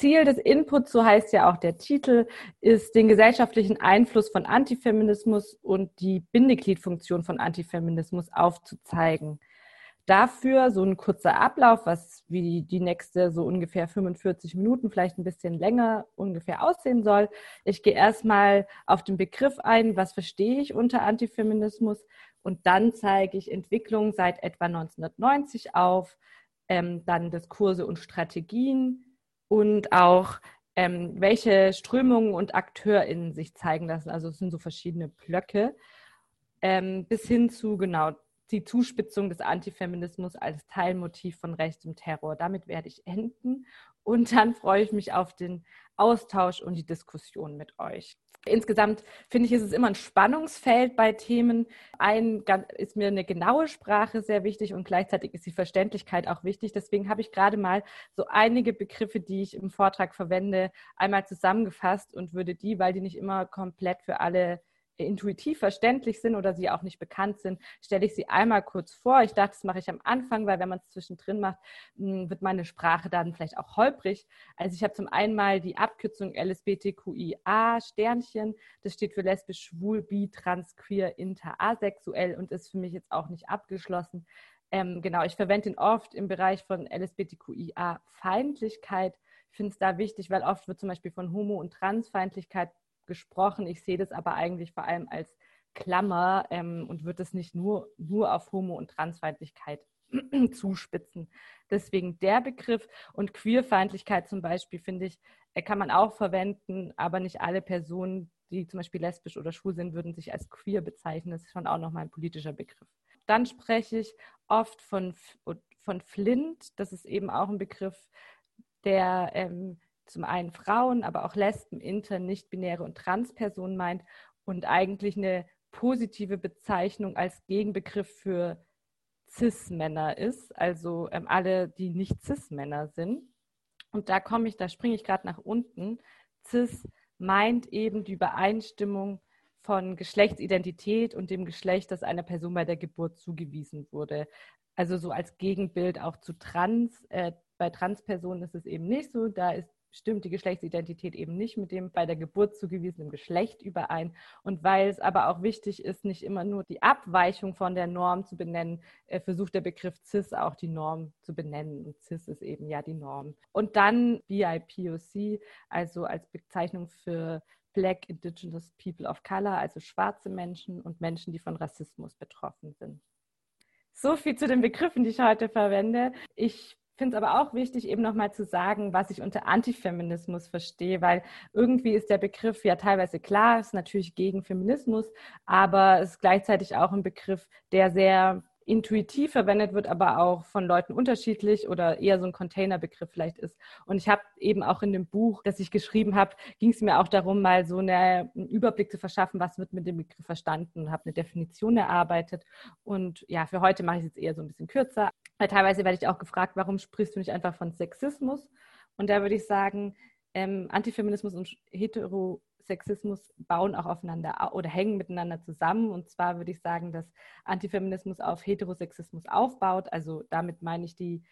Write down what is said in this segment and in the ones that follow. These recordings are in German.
Ziel des Inputs, so heißt ja auch der Titel, ist, den gesellschaftlichen Einfluss von Antifeminismus und die Bindegliedfunktion von Antifeminismus aufzuzeigen. Dafür so ein kurzer Ablauf, was wie die nächste so ungefähr 45 Minuten, vielleicht ein bisschen länger ungefähr aussehen soll. Ich gehe erstmal auf den Begriff ein, was verstehe ich unter Antifeminismus und dann zeige ich Entwicklungen seit etwa 1990 auf, ähm, dann Diskurse und Strategien und auch ähm, welche Strömungen und AkteurInnen sich zeigen lassen. Also es sind so verschiedene Blöcke, ähm, bis hin zu genau die Zuspitzung des Antifeminismus als Teilmotiv von rechtem Terror. Damit werde ich enden und dann freue ich mich auf den Austausch und die Diskussion mit euch. Insgesamt finde ich, ist es immer ein Spannungsfeld bei Themen. Ein ist mir eine genaue Sprache sehr wichtig und gleichzeitig ist die Verständlichkeit auch wichtig. Deswegen habe ich gerade mal so einige Begriffe, die ich im Vortrag verwende, einmal zusammengefasst und würde die, weil die nicht immer komplett für alle intuitiv verständlich sind oder sie auch nicht bekannt sind, stelle ich sie einmal kurz vor. Ich dachte, das mache ich am Anfang, weil wenn man es zwischendrin macht, hm, wird meine Sprache dann vielleicht auch holprig. Also ich habe zum einen mal die Abkürzung LSBTQIA Sternchen. Das steht für lesbisch, schwul, bi, trans, queer, inter, asexuell und ist für mich jetzt auch nicht abgeschlossen. Ähm, genau, ich verwende ihn oft im Bereich von LSBTQIA Feindlichkeit. Ich finde es da wichtig, weil oft wird zum Beispiel von Homo- und Transfeindlichkeit gesprochen. Ich sehe das aber eigentlich vor allem als Klammer ähm, und würde es nicht nur, nur auf Homo- und Transfeindlichkeit zuspitzen. Deswegen der Begriff und Queerfeindlichkeit zum Beispiel, finde ich, äh, kann man auch verwenden, aber nicht alle Personen, die zum Beispiel lesbisch oder schwul sind, würden sich als queer bezeichnen. Das ist schon auch nochmal ein politischer Begriff. Dann spreche ich oft von, von Flint. Das ist eben auch ein Begriff, der ähm, zum einen Frauen, aber auch Lesben, Inter, Nichtbinäre und Transpersonen meint und eigentlich eine positive Bezeichnung als Gegenbegriff für Cis-Männer ist, also ähm, alle, die nicht Cis-Männer sind. Und da komme ich, da springe ich gerade nach unten. Cis meint eben die Übereinstimmung von Geschlechtsidentität und dem Geschlecht, das einer Person bei der Geburt zugewiesen wurde. Also so als Gegenbild auch zu Trans. Äh, bei Transpersonen ist es eben nicht so. Da ist stimmt die Geschlechtsidentität eben nicht mit dem bei der Geburt zugewiesenen Geschlecht überein. Und weil es aber auch wichtig ist, nicht immer nur die Abweichung von der Norm zu benennen, äh, versucht der Begriff CIS auch die Norm zu benennen. Und CIS ist eben ja die Norm. Und dann BIPOC, also als Bezeichnung für Black Indigenous People of Color, also schwarze Menschen und Menschen, die von Rassismus betroffen sind. So viel zu den Begriffen, die ich heute verwende. Ich finde es aber auch wichtig, eben nochmal zu sagen, was ich unter Antifeminismus verstehe, weil irgendwie ist der Begriff ja teilweise klar, ist natürlich gegen Feminismus, aber es ist gleichzeitig auch ein Begriff, der sehr intuitiv verwendet wird, aber auch von Leuten unterschiedlich oder eher so ein Containerbegriff vielleicht ist. Und ich habe eben auch in dem Buch, das ich geschrieben habe, ging es mir auch darum, mal so eine, einen Überblick zu verschaffen, was wird mit dem Begriff verstanden und habe eine Definition erarbeitet. Und ja, für heute mache ich es jetzt eher so ein bisschen kürzer. Weil teilweise werde ich auch gefragt, warum sprichst du nicht einfach von Sexismus? Und da würde ich sagen, ähm, Antifeminismus und Hetero Sexismus bauen auch aufeinander oder hängen miteinander zusammen. Und zwar würde ich sagen, dass Antifeminismus auf Heterosexismus aufbaut. Also damit meine ich die,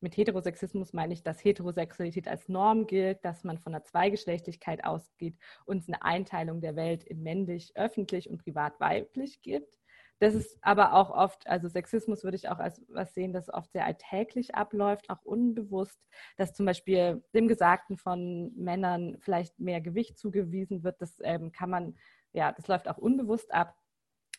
mit Heterosexismus meine ich, dass Heterosexualität als Norm gilt, dass man von der Zweigeschlechtlichkeit ausgeht und es eine Einteilung der Welt in männlich, öffentlich und privat weiblich gibt. Das ist aber auch oft, also Sexismus würde ich auch als was sehen, das oft sehr alltäglich abläuft, auch unbewusst, dass zum Beispiel dem Gesagten von Männern vielleicht mehr Gewicht zugewiesen wird. Das ähm, kann man, ja, das läuft auch unbewusst ab.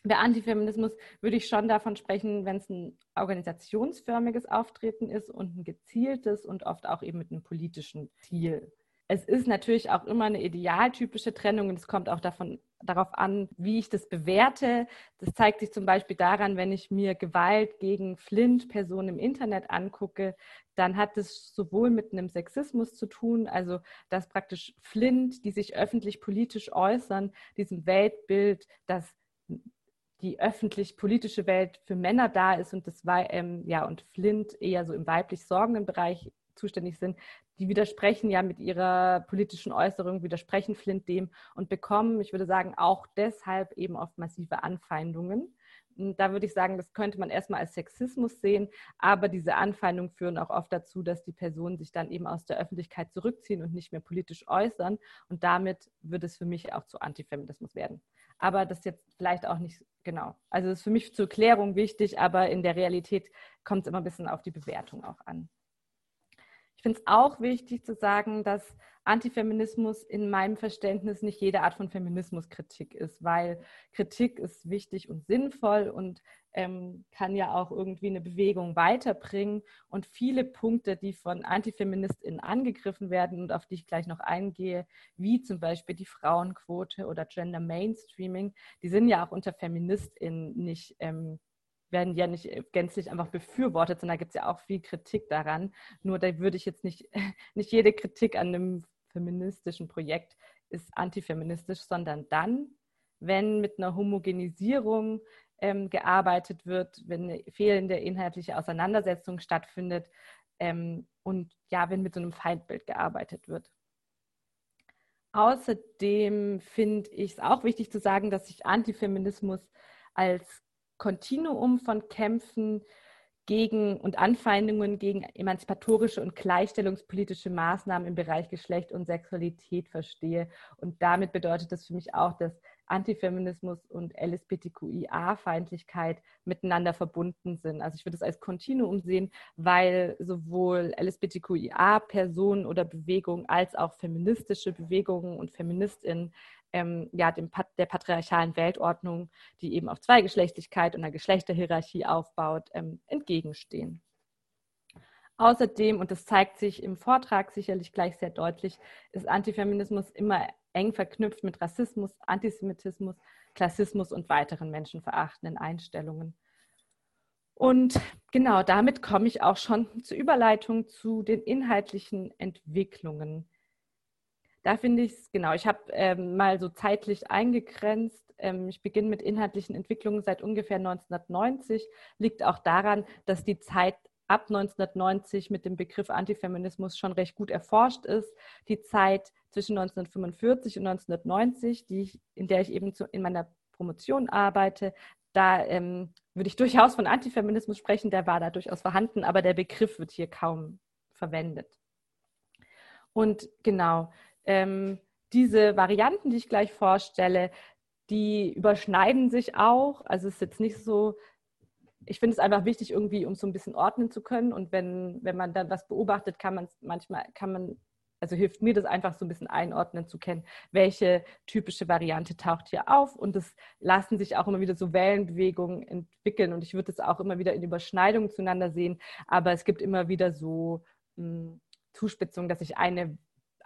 Bei Antifeminismus würde ich schon davon sprechen, wenn es ein organisationsförmiges Auftreten ist und ein gezieltes und oft auch eben mit einem politischen Ziel es ist natürlich auch immer eine idealtypische Trennung und es kommt auch davon, darauf an, wie ich das bewerte. Das zeigt sich zum Beispiel daran, wenn ich mir Gewalt gegen Flint-Personen im Internet angucke, dann hat es sowohl mit einem Sexismus zu tun, also dass praktisch Flint, die sich öffentlich politisch äußern, diesem Weltbild, dass die öffentlich-politische Welt für Männer da ist und das ähm, ja und Flint eher so im weiblich sorgenden Bereich zuständig sind, die widersprechen ja mit ihrer politischen Äußerung, widersprechen Flint dem und bekommen, ich würde sagen, auch deshalb eben oft massive Anfeindungen, Da würde ich sagen, das könnte man erstmal als Sexismus sehen, aber diese Anfeindungen führen auch oft dazu, dass die Personen sich dann eben aus der Öffentlichkeit zurückziehen und nicht mehr politisch äußern. Und damit wird es für mich auch zu Antifeminismus werden. Aber das jetzt vielleicht auch nicht genau. Also das ist für mich zur Klärung wichtig, aber in der Realität kommt es immer ein bisschen auf die Bewertung auch an. Ich finde es auch wichtig zu sagen, dass Antifeminismus in meinem Verständnis nicht jede Art von Feminismuskritik ist, weil Kritik ist wichtig und sinnvoll und ähm, kann ja auch irgendwie eine Bewegung weiterbringen. Und viele Punkte, die von AntifeministInnen angegriffen werden und auf die ich gleich noch eingehe, wie zum Beispiel die Frauenquote oder Gender Mainstreaming, die sind ja auch unter FeministInnen nicht ähm, werden ja nicht äh, gänzlich einfach befürwortet, sondern da gibt es ja auch viel Kritik daran. Nur da würde ich jetzt nicht, nicht jede Kritik an einem feministischen Projekt ist antifeministisch, sondern dann, wenn mit einer Homogenisierung ähm, gearbeitet wird, wenn eine fehlende inhaltliche Auseinandersetzung stattfindet ähm, und ja, wenn mit so einem Feindbild gearbeitet wird. Außerdem finde ich es auch wichtig zu sagen, dass sich Antifeminismus als Kontinuum von Kämpfen gegen und Anfeindungen gegen emanzipatorische und gleichstellungspolitische Maßnahmen im Bereich Geschlecht und Sexualität verstehe. Und damit bedeutet das für mich auch, dass Antifeminismus und LSBTQIA-Feindlichkeit miteinander verbunden sind. Also ich würde es als Kontinuum sehen, weil sowohl LSBTQIA-Personen oder Bewegungen als auch feministische Bewegungen und Feministinnen ähm, ja, dem, der patriarchalen Weltordnung, die eben auf Zweigeschlechtlichkeit und einer Geschlechterhierarchie aufbaut, ähm, entgegenstehen. Außerdem, und das zeigt sich im Vortrag sicherlich gleich sehr deutlich, ist Antifeminismus immer eng verknüpft mit Rassismus, Antisemitismus, Klassismus und weiteren menschenverachtenden Einstellungen. Und genau damit komme ich auch schon zur Überleitung zu den inhaltlichen Entwicklungen da finde ich es, genau, ich habe ähm, mal so zeitlich eingegrenzt. Ähm, ich beginne mit inhaltlichen Entwicklungen seit ungefähr 1990. Liegt auch daran, dass die Zeit ab 1990 mit dem Begriff Antifeminismus schon recht gut erforscht ist. Die Zeit zwischen 1945 und 1990, die ich, in der ich eben zu, in meiner Promotion arbeite, da ähm, würde ich durchaus von Antifeminismus sprechen, der war da durchaus vorhanden, aber der Begriff wird hier kaum verwendet. Und genau, ähm, diese Varianten, die ich gleich vorstelle, die überschneiden sich auch. Also es ist jetzt nicht so, ich finde es einfach wichtig, irgendwie, um so ein bisschen ordnen zu können. Und wenn, wenn man dann was beobachtet, kann man manchmal, kann man, also hilft mir das einfach so ein bisschen einordnen zu kennen, welche typische Variante taucht hier auf. Und es lassen sich auch immer wieder so Wellenbewegungen entwickeln. Und ich würde es auch immer wieder in Überschneidungen zueinander sehen. Aber es gibt immer wieder so mh, hm, Zuspitzungen, dass sich eine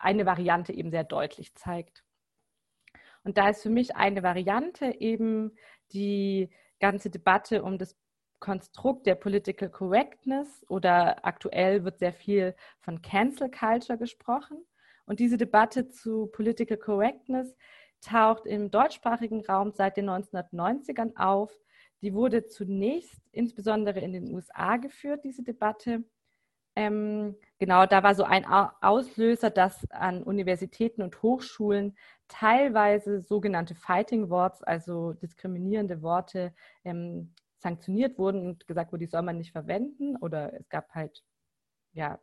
eine Variante eben sehr deutlich zeigt. Und da ist für mich eine Variante eben die ganze Debatte um das Konstrukt der Political Correctness oder aktuell wird sehr viel von Cancel Culture gesprochen. Und diese Debatte zu Political Correctness taucht im deutschsprachigen Raum seit den 1990ern auf. Die wurde zunächst insbesondere in den USA geführt, diese Debatte. Ähm, genau, da war so ein Auslöser, dass an Universitäten und Hochschulen teilweise sogenannte Fighting Words, also diskriminierende Worte, ähm, sanktioniert wurden und gesagt wurde, die soll man nicht verwenden. Oder es gab halt, ja,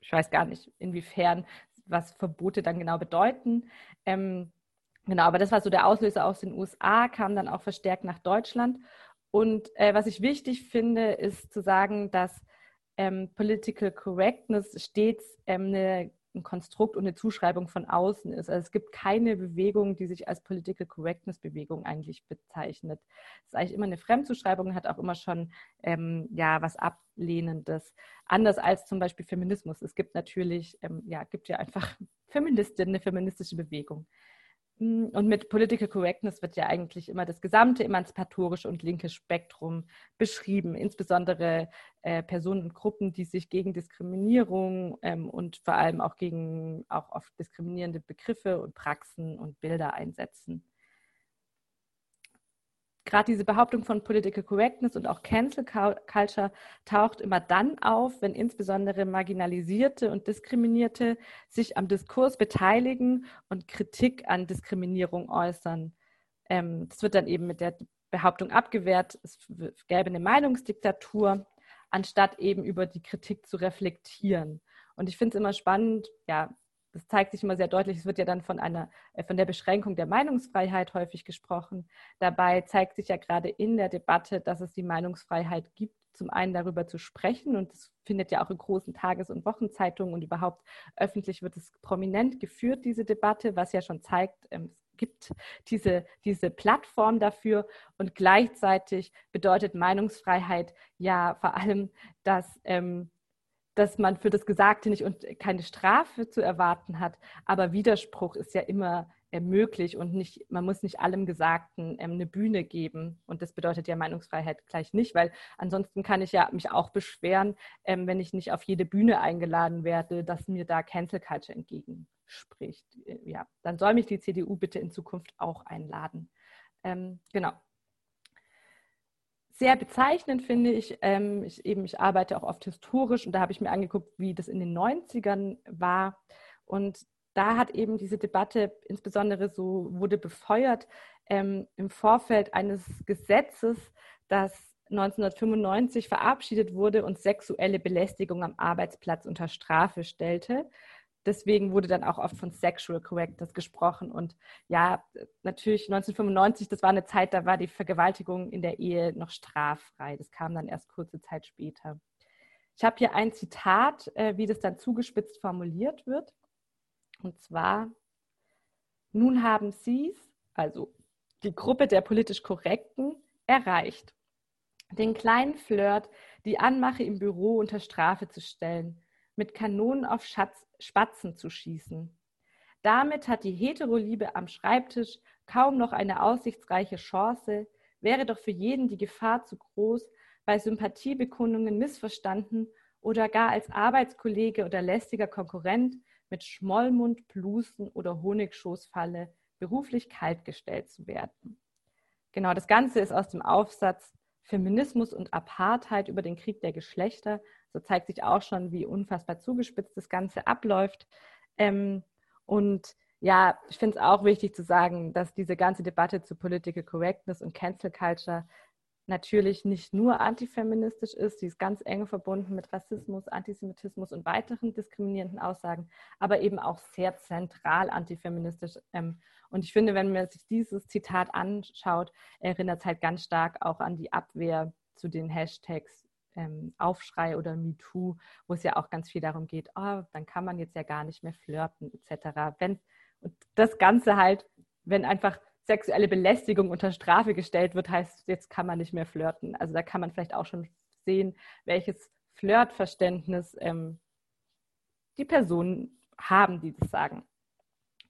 ich weiß gar nicht, inwiefern, was Verbote dann genau bedeuten. Ähm, genau, aber das war so der Auslöser aus den USA, kam dann auch verstärkt nach Deutschland. Und äh, was ich wichtig finde, ist zu sagen, dass ähm, Political Correctness stets ähm, eine, ein Konstrukt und eine Zuschreibung von außen ist. Also es gibt keine Bewegung, die sich als Political Correctness Bewegung eigentlich bezeichnet. Es ist eigentlich immer eine Fremdzuschreibung, hat auch immer schon ähm, ja was Ablehnendes. Anders als zum Beispiel Feminismus. Es gibt natürlich, ähm, ja, gibt ja einfach Feministinnen, eine feministische Bewegung. Hm, und mit Political Correctness wird ja eigentlich immer das gesamte emanzipatorische und linke Spektrum beschrieben, insbesondere äh, Personen und Gruppen, die sich gegen Diskriminierung ähm, und vor allem auch gegen auch oft diskriminierende Begriffe und Praxen und Bilder einsetzen gerade diese Behauptung von Political Correctness und auch Cancel Culture taucht immer dann auf, wenn insbesondere Marginalisierte und Diskriminierte sich am Diskurs beteiligen und Kritik an Diskriminierung äußern. Ähm, das wird dann eben mit der Behauptung abgewehrt, es gäbe eine Meinungsdiktatur, anstatt eben über die Kritik zu reflektieren. Und ich finde es immer spannend, ja, das zeigt sich immer sehr deutlich, es wird ja dann von einer, äh, von der Beschränkung der Meinungsfreiheit häufig gesprochen. Dabei zeigt sich ja gerade in der Debatte, dass es die Meinungsfreiheit gibt, zum einen darüber zu sprechen. Und das findet ja auch in großen Tages- und Wochenzeitungen und überhaupt öffentlich wird es prominent geführt, diese Debatte, was ja schon zeigt, ähm, es gibt diese, diese Plattform dafür. Und gleichzeitig bedeutet Meinungsfreiheit ja vor allem, dass ähm, dass man für das Gesagte nicht und keine Strafe zu erwarten hat. Aber Widerspruch ist ja immer äh, möglich und nicht, man muss nicht allem Gesagten ähm, eine Bühne geben. Und das bedeutet ja Meinungsfreiheit gleich nicht, weil ansonsten kann ich ja mich auch beschweren, ähm, wenn ich nicht auf jede Bühne eingeladen werde, dass mir da Cancel Culture entgegenspricht. Äh, ja, dann soll mich die CDU bitte in Zukunft auch einladen. Ähm, genau sehr bezeichnend finde ich, ähm, ich, eben, ich arbeite auch oft historisch und da habe ich mir angeguckt, wie das in den 90ern war. Und da hat eben diese Debatte insbesondere so wurde befeuert ähm, im Vorfeld eines Gesetzes, das 1995 verabschiedet wurde und sexuelle Belästigung am Arbeitsplatz unter Strafe stellte deswegen wurde dann auch oft von Sexual Correctness gesprochen. Und ja, natürlich 1995, das war eine Zeit, da war die Vergewaltigung in der Ehe noch straffrei. Das kam dann erst kurze Zeit später. Ich habe hier ein Zitat, äh, wie das dann zugespitzt formuliert wird. Und zwar, nun haben Sie es, also die Gruppe der politisch Korrekten, erreicht. Den kleinen Flirt, die Anmache im Büro unter Strafe zu stellen, mit Kanonen auf Schatz, Spatzen zu schießen. Damit hat die Heteroliebe am Schreibtisch kaum noch eine aussichtsreiche Chance, wäre doch für jeden die Gefahr zu groß, bei Sympathiebekundungen missverstanden oder gar als Arbeitskollege oder lästiger Konkurrent mit Schmollmund, Blusen oder Honigschoßfalle beruflich kaltgestellt zu werden. Genau, das Ganze ist aus dem Aufsatz Feminismus und Apartheid über den Krieg der Geschlechter. So zeigt sich auch schon, wie unfassbar zugespitzt das Ganze abläuft. Ähm, und ja, ich finde es auch wichtig zu sagen, dass diese ganze Debatte zu Political Correctness und Cancel Culture natürlich nicht nur antifeministisch ist, sie ist ganz eng verbunden mit Rassismus, Antisemitismus und weiteren diskriminierenden Aussagen, aber eben auch sehr zentral antifeministisch. Ähm, und ich finde, wenn man sich dieses Zitat anschaut, erinnert es halt ganz stark auch an die Abwehr zu den Hashtags ähm, Aufschrei oder MeToo, wo es ja auch ganz viel darum geht, oh, dann kann man jetzt ja gar nicht mehr flirten etc. Wenn, und das Ganze halt, wenn einfach sexuelle Belästigung unter Strafe gestellt wird, heißt, jetzt kann man nicht mehr flirten. Also da kann man vielleicht auch schon sehen, welches Flirtverständnis ähm, die Personen haben, die das sagen.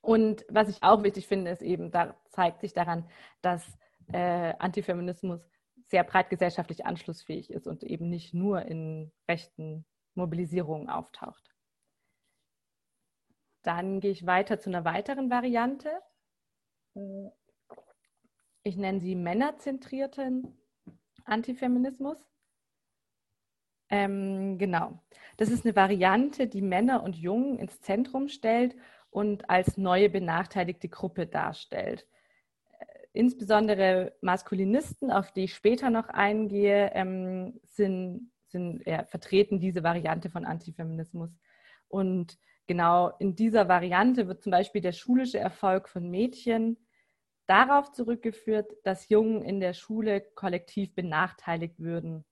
Und was ich auch wichtig finde, ist eben, da zeigt sich daran, dass äh, Antifeminismus sehr breit gesellschaftlich anschlussfähig ist und eben nicht nur in rechten Mobilisierungen auftaucht. Dann gehe ich weiter zu einer weiteren Variante. Ich nenne sie männerzentrierten Antifeminismus. Ähm, genau. Das ist eine Variante, die Männer und Jungen ins Zentrum stellt und als neue benachteiligte Gruppe darstellt. Äh, insbesondere Maskulinisten, auf die ich später noch eingehe, ähm, sind, sind ja, vertreten diese Variante von Antifeminismus. Und genau in dieser Variante wird zum Beispiel der schulische Erfolg von Mädchen darauf zurückgeführt, dass Jungen in der Schule kollektiv benachteiligt würden.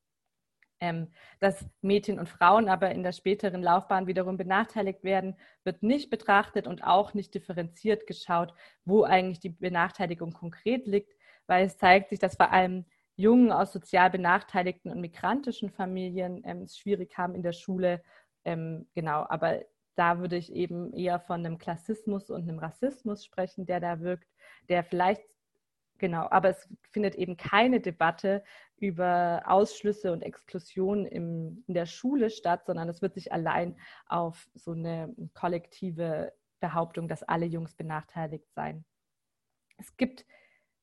Ähm, dass Mädchen und Frauen aber in der späteren Laufbahn wiederum benachteiligt werden, wird nicht betrachtet und auch nicht differenziert geschaut, wo eigentlich die Benachteiligung konkret liegt, weil es zeigt sich, dass vor allem Jungen aus sozial benachteiligten und migrantischen Familien ähm, es schwierig haben in der Schule. Ähm, genau, aber da würde ich eben eher von einem Klassismus und einem Rassismus sprechen, der da wirkt, der vielleicht, genau, aber es findet eben keine Debatte über Ausschlüsse und Exklusion im, in der Schule statt, sondern es wird sich allein auf so eine kollektive Behauptung, dass alle Jungs benachteiligt seien. Es gibt,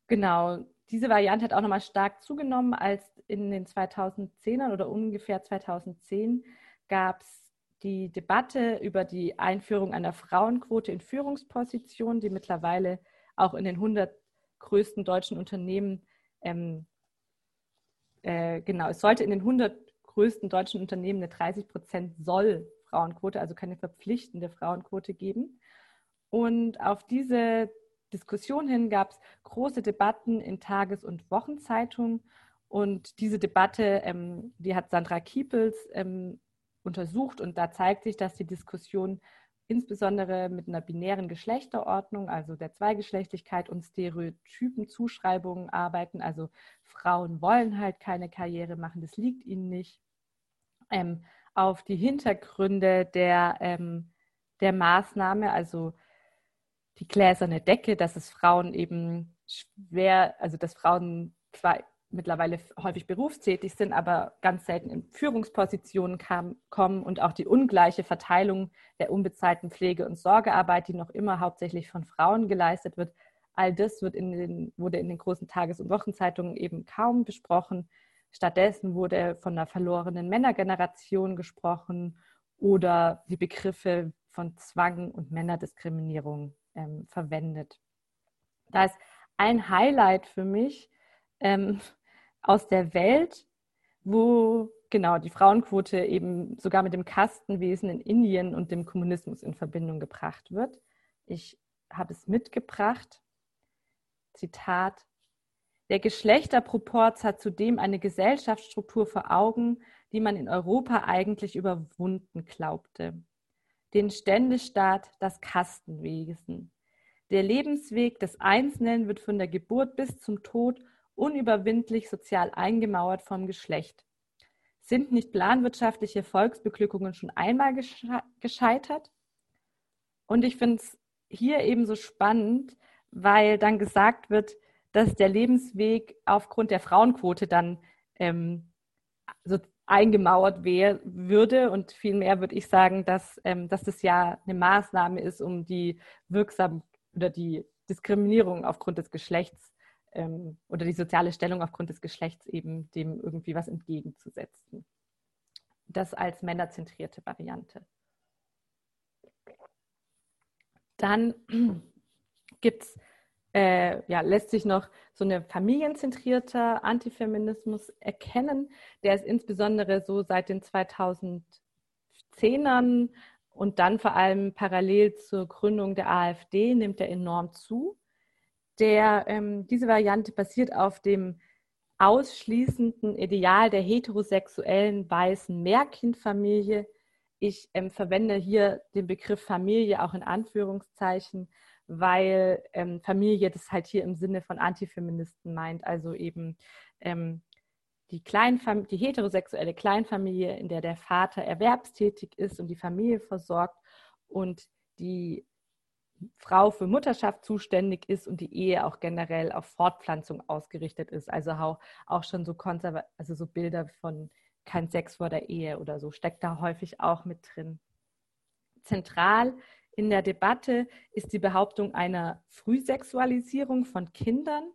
genau, diese Variante hat auch nochmal stark zugenommen, als in den 2010ern oder ungefähr 2010 gab es die Debatte über die Einführung einer Frauenquote in Führungspositionen, die mittlerweile auch in den 100 größten deutschen Unternehmen ähm, äh, genau, es sollte in den 100 größten deutschen Unternehmen eine 30 Prozent soll Frauenquote, also keine verpflichtende Frauenquote geben. Und auf diese Diskussion hin gab es große Debatten in Tages- und Wochenzeitungen. Und diese Debatte, ähm, die hat Sandra Kiepels ähm, untersucht und da zeigt sich, dass die Diskussion insbesondere mit einer binären Geschlechterordnung, also der Zweigeschlechtlichkeit und Stereotypen Zuschreibungen arbeiten. Also Frauen wollen halt keine Karriere machen, das liegt ihnen nicht. Ähm, auf die Hintergründe der, ähm, der Maßnahme, also die gläserne Decke, dass es Frauen eben schwer, also dass Frauen zwar mittlerweile häufig berufstätig sind, aber ganz selten in Führungspositionen kam, kommen und auch die ungleiche Verteilung der unbezahlten Pflege- und Sorgearbeit, die noch immer hauptsächlich von Frauen geleistet wird. All das wird in den, wurde in den großen Tages- und Wochenzeitungen eben kaum besprochen. Stattdessen wurde von einer verlorenen Männergeneration gesprochen oder die Begriffe von Zwang und Männerdiskriminierung ähm, verwendet. Da ist ein Highlight für mich, ähm, aus der Welt, wo genau die Frauenquote eben sogar mit dem Kastenwesen in Indien und dem Kommunismus in Verbindung gebracht wird. Ich habe es mitgebracht. Zitat. Der Geschlechterproporz hat zudem eine Gesellschaftsstruktur vor Augen, die man in Europa eigentlich überwunden glaubte. Den Ständestaat, das Kastenwesen. Der Lebensweg des Einzelnen wird von der Geburt bis zum Tod unüberwindlich sozial eingemauert vom Geschlecht. Sind nicht planwirtschaftliche Volksbeglückungen schon einmal gescheitert? Und ich finde es hier eben so spannend, weil dann gesagt wird, dass der Lebensweg aufgrund der Frauenquote dann ähm, so eingemauert würde. Und vielmehr würde ich sagen, dass, ähm, dass das ja eine Maßnahme ist, um die wirksam oder die Diskriminierung aufgrund des Geschlechts ähm, oder die soziale Stellung aufgrund des Geschlechts eben dem irgendwie was entgegenzusetzen. Das als männerzentrierte Variante. Dann gibt es, äh, ja, lässt sich noch so eine familienzentrierte Antifeminismus erkennen. Der ist insbesondere so seit den 2010ern und dann vor allem parallel zur Gründung der AfD nimmt er enorm zu. Der, ähm, diese Variante basiert auf dem ausschließenden Ideal der heterosexuellen weißen Mehrkindfamilie. Ich ähm, verwende hier den Begriff Familie auch in Anführungszeichen, weil ähm, Familie das halt hier im Sinne von Antifeministen meint, also eben ähm, die, die heterosexuelle Kleinfamilie, in der der Vater erwerbstätig ist und die Familie versorgt und die Frau für Mutterschaft zuständig ist und die Ehe auch generell auf Fortpflanzung ausgerichtet ist. Also auch, auch schon so konserva also so Bilder von kein Sex vor der Ehe oder so steckt da häufig auch mit drin. Zentral in der Debatte ist die Behauptung einer Frühsexualisierung von Kindern,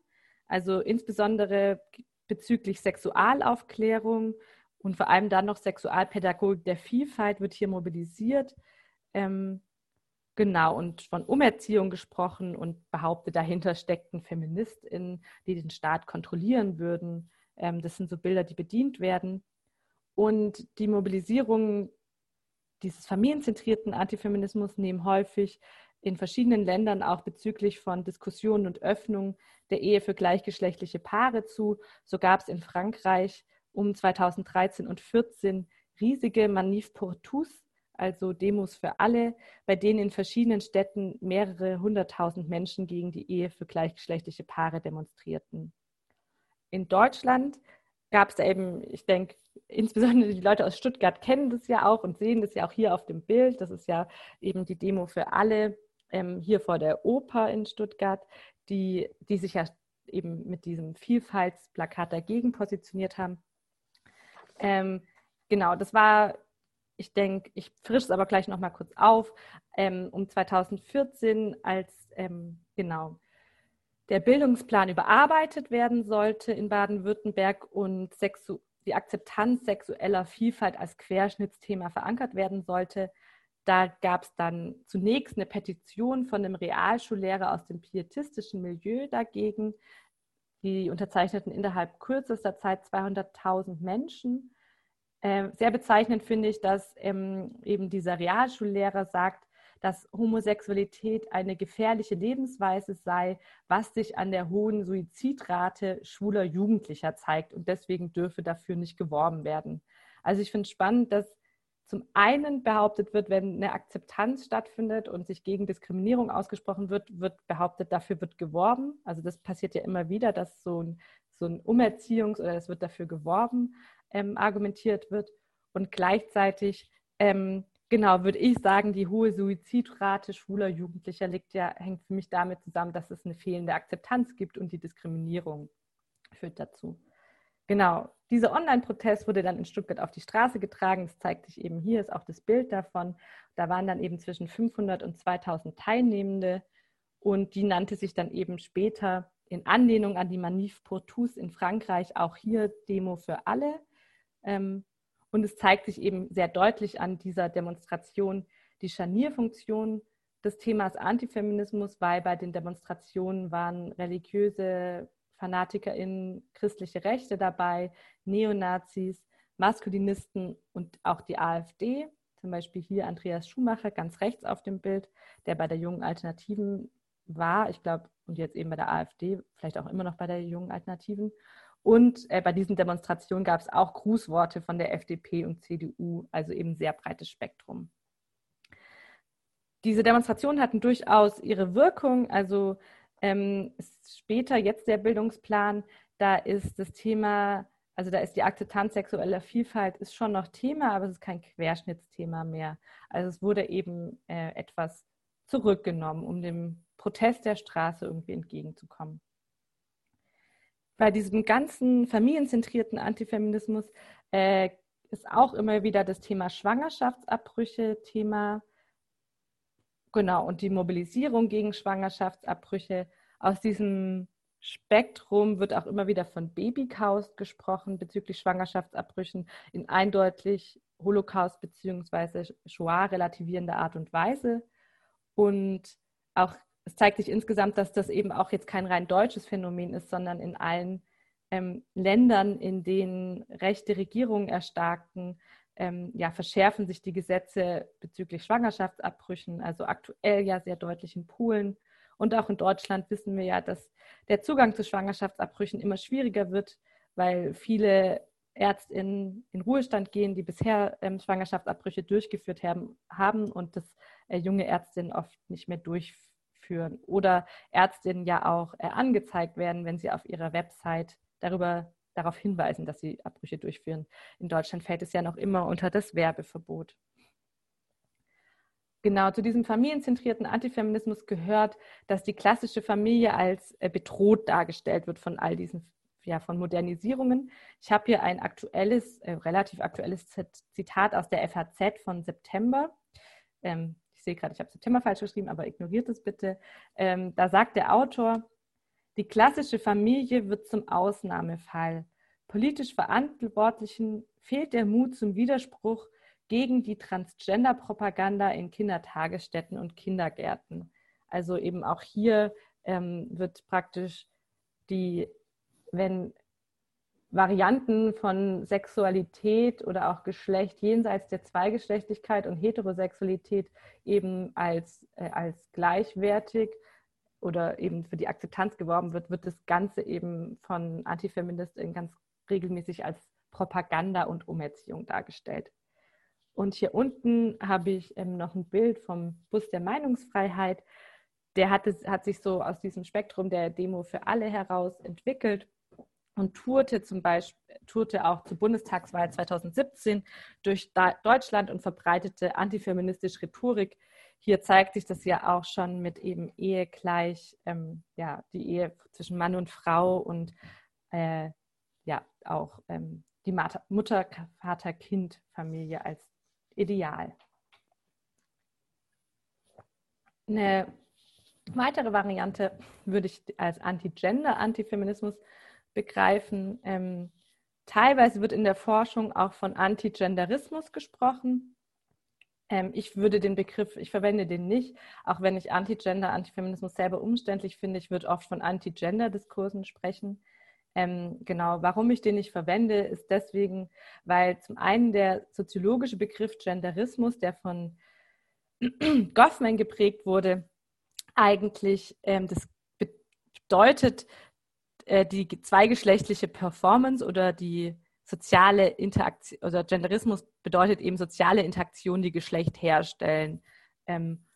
also insbesondere bezüglich Sexualaufklärung und vor allem dann noch Sexualpädagogik der Vielfalt wird hier mobilisiert. Ähm, Genau, und von Umerziehung gesprochen und behauptet, dahinter steckten FeministInnen, die den Staat kontrollieren würden. Ähm, das sind so Bilder, die bedient werden. Und die Mobilisierung dieses familienzentrierten Antifeminismus nehmen häufig in verschiedenen Ländern auch bezüglich von Diskussionen und Öffnung der Ehe für gleichgeschlechtliche Paare zu. So gab es in Frankreich um 2013 und 2014 riesige Manif pour tous, also Demos für alle, bei denen in verschiedenen Städten mehrere hunderttausend Menschen gegen die Ehe für gleichgeschlechtliche Paare demonstrierten. In Deutschland gab es eben, ich denke, insbesondere die Leute aus Stuttgart kennen das ja auch und sehen das ja auch hier auf dem Bild. Das ist ja eben die Demo für alle ähm, hier vor der Oper in Stuttgart, die, die sich ja eben mit diesem Vielfaltsplakat dagegen positioniert haben. Ähm, genau, das war ich denke, ich frische es aber gleich nochmal kurz auf, ähm, um 2014, als ähm, genau der Bildungsplan überarbeitet werden sollte in Baden-Württemberg und Sexu die Akzeptanz sexueller Vielfalt als Querschnittsthema verankert werden sollte. Da gab es dann zunächst eine Petition von einem Realschullehrer aus dem pietistischen Milieu dagegen, die unterzeichneten innerhalb kürzester Zeit 200.000 Menschen. Ähm, sehr bezeichnend finde ich, dass ähm, eben dieser Realschullehrer sagt, dass Homosexualität eine gefährliche Lebensweise sei, was sich an der hohen Suizidrate schwuler Jugendlicher zeigt und deswegen dürfe dafür nicht geworben werden. Also ich finde es spannend, dass zum einen behauptet wird, wenn eine Akzeptanz stattfindet und sich gegen Diskriminierung ausgesprochen wird, wird behauptet, dafür wird geworben. Also das passiert ja immer wieder, dass so ein, so ein Umerziehungs- oder es wird dafür geworben, ähm, argumentiert wird. Und gleichzeitig, ähm, genau, würde ich sagen, die hohe Suizidrate schwuler Jugendlicher liegt ja, hängt für mich damit zusammen, dass es eine fehlende Akzeptanz gibt und die Diskriminierung führt dazu. Genau, dieser Online-Protest wurde dann in Stuttgart auf die Straße getragen. Das zeigt sich eben hier, ist auch das Bild davon. Da waren dann eben zwischen 500 und 2000 Teilnehmende und die nannte sich dann eben später in Anlehnung an die Manif pour tous in Frankreich auch hier Demo für alle. Ähm, und es zeigt sich eben sehr deutlich an dieser Demonstration die Scharnierfunktion des Themas Antifeminismus, weil bei den Demonstrationen waren religiöse FanatikerInnen christliche Rechte dabei, Neonazis, Maskulinisten und auch die AfD. Zum Beispiel hier Andreas Schumacher ganz rechts auf dem Bild, der bei der jungen Alternativen war, ich glaube, und jetzt eben bei der AfD, vielleicht auch immer noch bei der jungen Alternativen. Und äh, bei diesen Demonstrationen gab es auch Grußworte von der FDP und CDU, also eben sehr breites Spektrum. Diese Demonstrationen hatten durchaus ihre Wirkung. Also ähm, später, jetzt der Bildungsplan, da ist das Thema, also da ist die Akzeptanz sexueller Vielfalt ist schon noch Thema, aber es ist kein Querschnittsthema mehr. Also es wurde eben äh, etwas zurückgenommen, um dem Protest der Straße irgendwie entgegenzukommen. Bei diesem ganzen familienzentrierten Antifeminismus äh, ist auch immer wieder das Thema Schwangerschaftsabbrüche Thema. Genau, und die Mobilisierung gegen Schwangerschaftsabbrüche. Aus diesem Spektrum wird auch immer wieder von Babykaust gesprochen bezüglich Schwangerschaftsabbrüchen in eindeutig Holocaust- bzw. Shoah relativierender Art und Weise. Und auch es zeigt sich insgesamt, dass das eben auch jetzt kein rein deutsches Phänomen ist, sondern in allen ähm, Ländern, in denen rechte Regierungen erstarken, ähm, ja, verschärfen sich die Gesetze bezüglich Schwangerschaftsabbrüchen, also aktuell ja sehr deutlich in Polen. Und auch in Deutschland wissen wir ja, dass der Zugang zu Schwangerschaftsabbrüchen immer schwieriger wird, weil viele Ärztinnen in Ruhestand gehen, die bisher ähm, Schwangerschaftsabbrüche durchgeführt haben, haben und das äh, junge Ärztinnen oft nicht mehr durchführen. Oder Ärztinnen ja auch äh, angezeigt werden, wenn sie auf ihrer Website darüber darauf hinweisen, dass sie Abbrüche durchführen. In Deutschland fällt es ja noch immer unter das Werbeverbot. Genau, zu diesem familienzentrierten Antifeminismus gehört, dass die klassische Familie als äh, bedroht dargestellt wird von all diesen ja, von Modernisierungen. Ich habe hier ein aktuelles, äh, relativ aktuelles Zitat aus der FAZ von September. Ähm, sehe gerade, ich habe September falsch geschrieben, aber ignoriert es bitte. Ähm, da sagt der Autor, die klassische Familie wird zum Ausnahmefall. Politisch Verantwortlichen fehlt der Mut zum Widerspruch gegen die Transgender-Propaganda in Kindertagesstätten und Kindergärten. Also eben auch hier ähm, wird praktisch die, wenn Varianten von Sexualität oder auch Geschlecht jenseits der Zweigeschlechtlichkeit und Heterosexualität eben als, äh, als gleichwertig oder eben für die Akzeptanz geworben wird, wird das Ganze eben von Antifeministinnen ganz regelmäßig als Propaganda und Umerziehung dargestellt. Und hier unten habe ich ähm, noch ein Bild vom Bus der Meinungsfreiheit. Der hatte, hat sich so aus diesem Spektrum der Demo für alle heraus entwickelt und tourte zum Beispiel tourte auch zur Bundestagswahl 2017 durch Deutschland und verbreitete antifeministische Rhetorik, hier zeigt sich das ja auch schon mit eben Ehe gleich, ähm, ja, die Ehe zwischen Mann und Frau und äh, ja, auch ähm, die Mutter, Vater, Kind, Familie als Ideal. Eine weitere Variante würde ich als Anti-Gender, Antifeminismus begreifen. Ähm, teilweise wird in der Forschung auch von Antigenderismus gesprochen. Ähm, ich würde den Begriff, ich verwende den nicht, auch wenn ich Anti-Gender, Antifeminismus selber umständlich finde. Ich würde oft von Anti-Gender-Diskursen sprechen. Ähm, genau, warum ich den nicht verwende, ist deswegen, weil zum einen der soziologische Begriff Genderismus, der von Goffman geprägt wurde, eigentlich ähm, das bedeutet äh, die zweigeschlechtliche Performance oder die soziale Interaktion, oder Genderismus bedeutet eben soziale Interaktion, die Geschlecht herstellen. Ähm,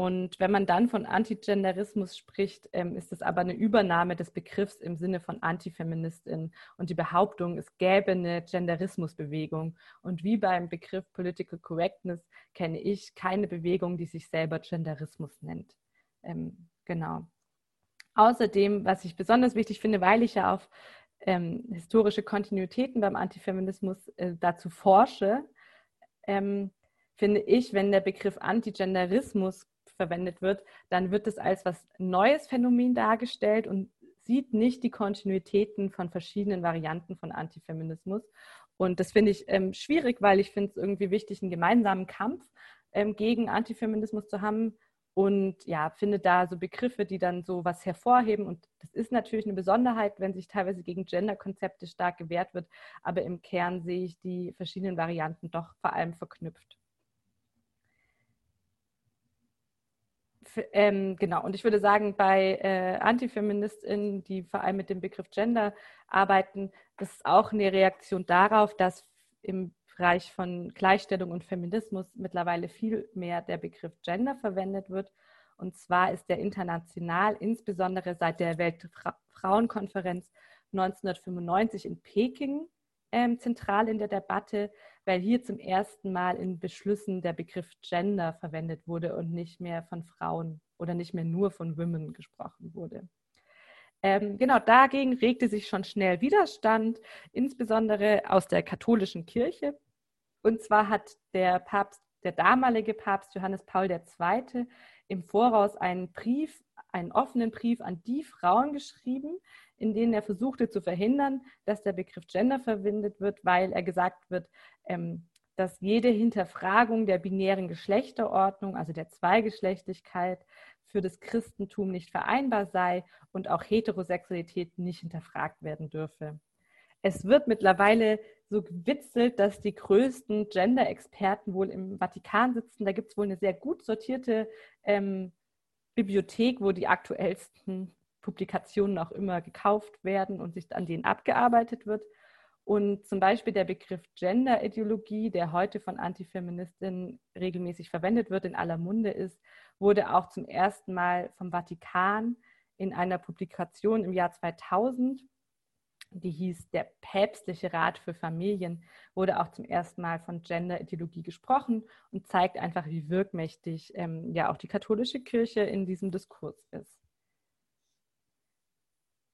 und wenn man dann von Antigenderismus spricht, ähm, ist es aber eine Übernahme des Begriffs im Sinne von Antifeministin und die Behauptung, es gäbe eine Genderismusbewegung. Und wie beim Begriff Political Correctness kenne ich keine Bewegung, die sich selber Genderismus nennt. Ähm, genau. Außerdem, was ich besonders wichtig finde, weil ich ja auf ähm, historische Kontinuitäten beim Antifeminismus äh, dazu forsche, ähm, finde ich, wenn der Begriff Antigenderismus verwendet wird, dann wird es als was neues Phänomen dargestellt und sieht nicht die Kontinuitäten von verschiedenen Varianten von Antifeminismus. Und das finde ich ähm, schwierig, weil ich finde es irgendwie wichtig, einen gemeinsamen Kampf ähm, gegen Antifeminismus zu haben. Und ja, finde da so Begriffe, die dann so was hervorheben. Und das ist natürlich eine Besonderheit, wenn sich teilweise gegen Gender-Konzepte stark gewehrt wird. Aber im Kern sehe ich die verschiedenen Varianten doch vor allem verknüpft. ähm, genau, und ich würde sagen, bei äh, AntifeministInnen, die vor allem mit dem Begriff Gender arbeiten, das ist auch eine Reaktion darauf, dass im Bereich von Gleichstellung und Feminismus mittlerweile viel mehr der Begriff Gender verwendet wird. Und zwar ist der international, insbesondere seit der Weltfrauenkonferenz 1995 in Peking, ähm, zentral in der Debatte, weil hier zum ersten Mal in Beschlüssen der Begriff Gender verwendet wurde und nicht mehr von Frauen oder nicht mehr nur von Women gesprochen wurde. Ähm, genau dagegen regte sich schon schnell Widerstand, insbesondere aus der katholischen Kirche. Und zwar hat der Papst, der damalige Papst Johannes Paul II. im Voraus einen Brief, einen offenen Brief an die Frauen geschrieben, in denen er versuchte zu verhindern, dass der Begriff Gender verwendet wird, weil er gesagt wird, ähm, dass jede Hinterfragung der binären Geschlechterordnung, also der Zweigeschlechtlichkeit, für das Christentum nicht vereinbar sei und auch Heterosexualität nicht hinterfragt werden dürfe. Es wird mittlerweile so gewitzelt, dass die größten Gender-Experten wohl im Vatikan sitzen. Da gibt es wohl eine sehr gut sortierte ähm, Bibliothek, wo die aktuellsten Publikationen auch immer gekauft werden und sich an denen abgearbeitet wird. Und zum Beispiel der Begriff Gender-Ideologie, der heute von Antifeministinnen regelmäßig verwendet wird, in aller Munde ist, wurde auch zum ersten Mal vom Vatikan in einer Publikation im Jahr 2000, die hieß Der päpstliche Rat für Familien, wurde auch zum ersten Mal von Gender-Ideologie gesprochen und zeigt einfach, wie wirkmächtig ähm, ja auch die katholische Kirche in diesem Diskurs ist.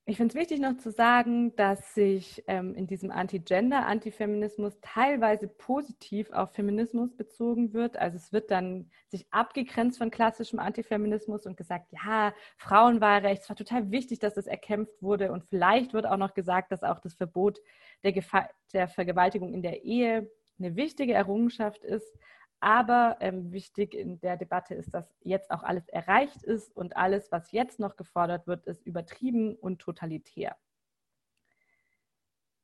Ich finde es wichtig noch zu sagen, dass sich ähm, in diesem Anti-Gender, Antifeminismus teilweise positiv auf Feminismus bezogen wird. Also es wird dann sich abgegrenzt von klassischem Antifeminismus und gesagt, ja, Frauenwahlrecht, es war total wichtig, dass das erkämpft wurde. Und vielleicht wird auch noch gesagt, dass auch das Verbot der, der Vergewaltigung in der Ehe eine wichtige Errungenschaft ist. Aber ähm, wichtig in der Debatte ist, dass jetzt auch alles erreicht ist und alles, was jetzt noch gefordert wird, ist übertrieben und totalitär.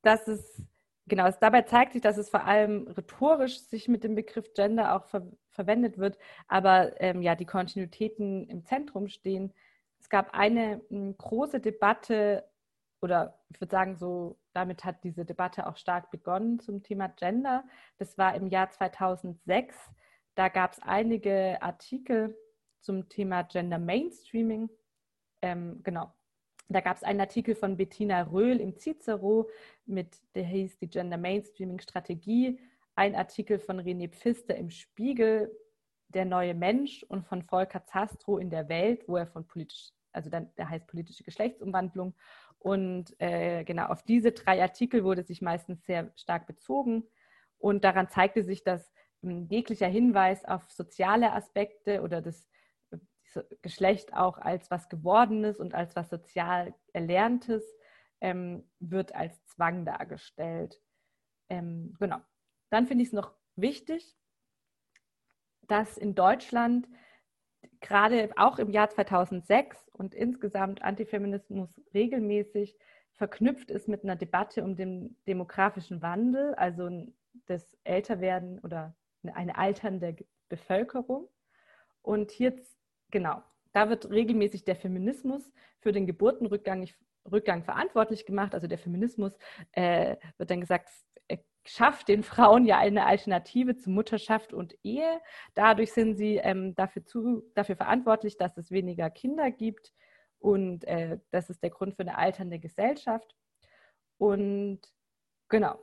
Das ist, genau, es, dabei zeigt sich, dass es vor allem rhetorisch sich mit dem Begriff Gender auch ver verwendet wird, aber ähm, ja, die Kontinuitäten im Zentrum stehen. Es gab eine m, große Debatte oder ich würde sagen, so damit hat diese Debatte auch stark begonnen zum Thema Gender. Das war im Jahr 2006. Da gab es einige Artikel zum Thema Gender Mainstreaming. Ähm, genau. Da gab es einen Artikel von Bettina Röhl im Cicero mit, der hieß die Gender Mainstreaming Strategie. Ein Artikel von René Pfister im Spiegel, Der neue Mensch und von Volker Zastro in der Welt, wo er von politisch, also dann, der heißt politische Geschlechtsumwandlung und äh, genau auf diese drei Artikel wurde sich meistens sehr stark bezogen. Und daran zeigte sich, dass ähm, jeglicher Hinweis auf soziale Aspekte oder das Geschlecht auch als was Gewordenes und als was sozial Erlerntes ähm, wird als Zwang dargestellt. Ähm, genau. Dann finde ich es noch wichtig, dass in Deutschland gerade auch im Jahr 2006 und insgesamt Antifeminismus regelmäßig verknüpft ist mit einer Debatte um den demografischen Wandel, also das Älterwerden oder eine alternde Bevölkerung. Und hier, genau, da wird regelmäßig der Feminismus für den Geburtenrückgang Rückgang verantwortlich gemacht. Also der Feminismus äh, wird dann gesagt, schafft den Frauen ja eine Alternative zu Mutterschaft und Ehe. Dadurch sind sie ähm, dafür, zu, dafür verantwortlich, dass es weniger Kinder gibt. Und äh, das ist der Grund für eine alternde Gesellschaft. Und genau,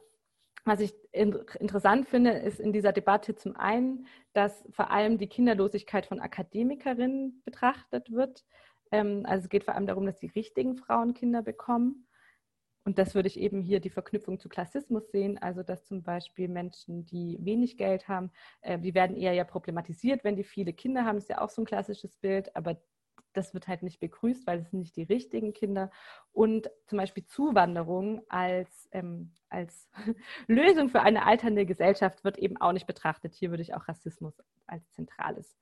was ich in, interessant finde, ist in dieser Debatte zum einen, dass vor allem die Kinderlosigkeit von Akademikerinnen betrachtet wird. Ähm, also es geht vor allem darum, dass die richtigen Frauen Kinder bekommen. Und das würde ich eben hier die Verknüpfung zu Klassismus sehen, also dass zum Beispiel Menschen, die wenig Geld haben, äh, die werden eher ja problematisiert, wenn die viele Kinder haben, das ist ja auch so ein klassisches Bild, aber das wird halt nicht begrüßt, weil es sind nicht die richtigen Kinder. Und zum Beispiel Zuwanderung als, ähm, als Lösung für eine alternde Gesellschaft wird eben auch nicht betrachtet. Hier würde ich auch Rassismus als zentrales,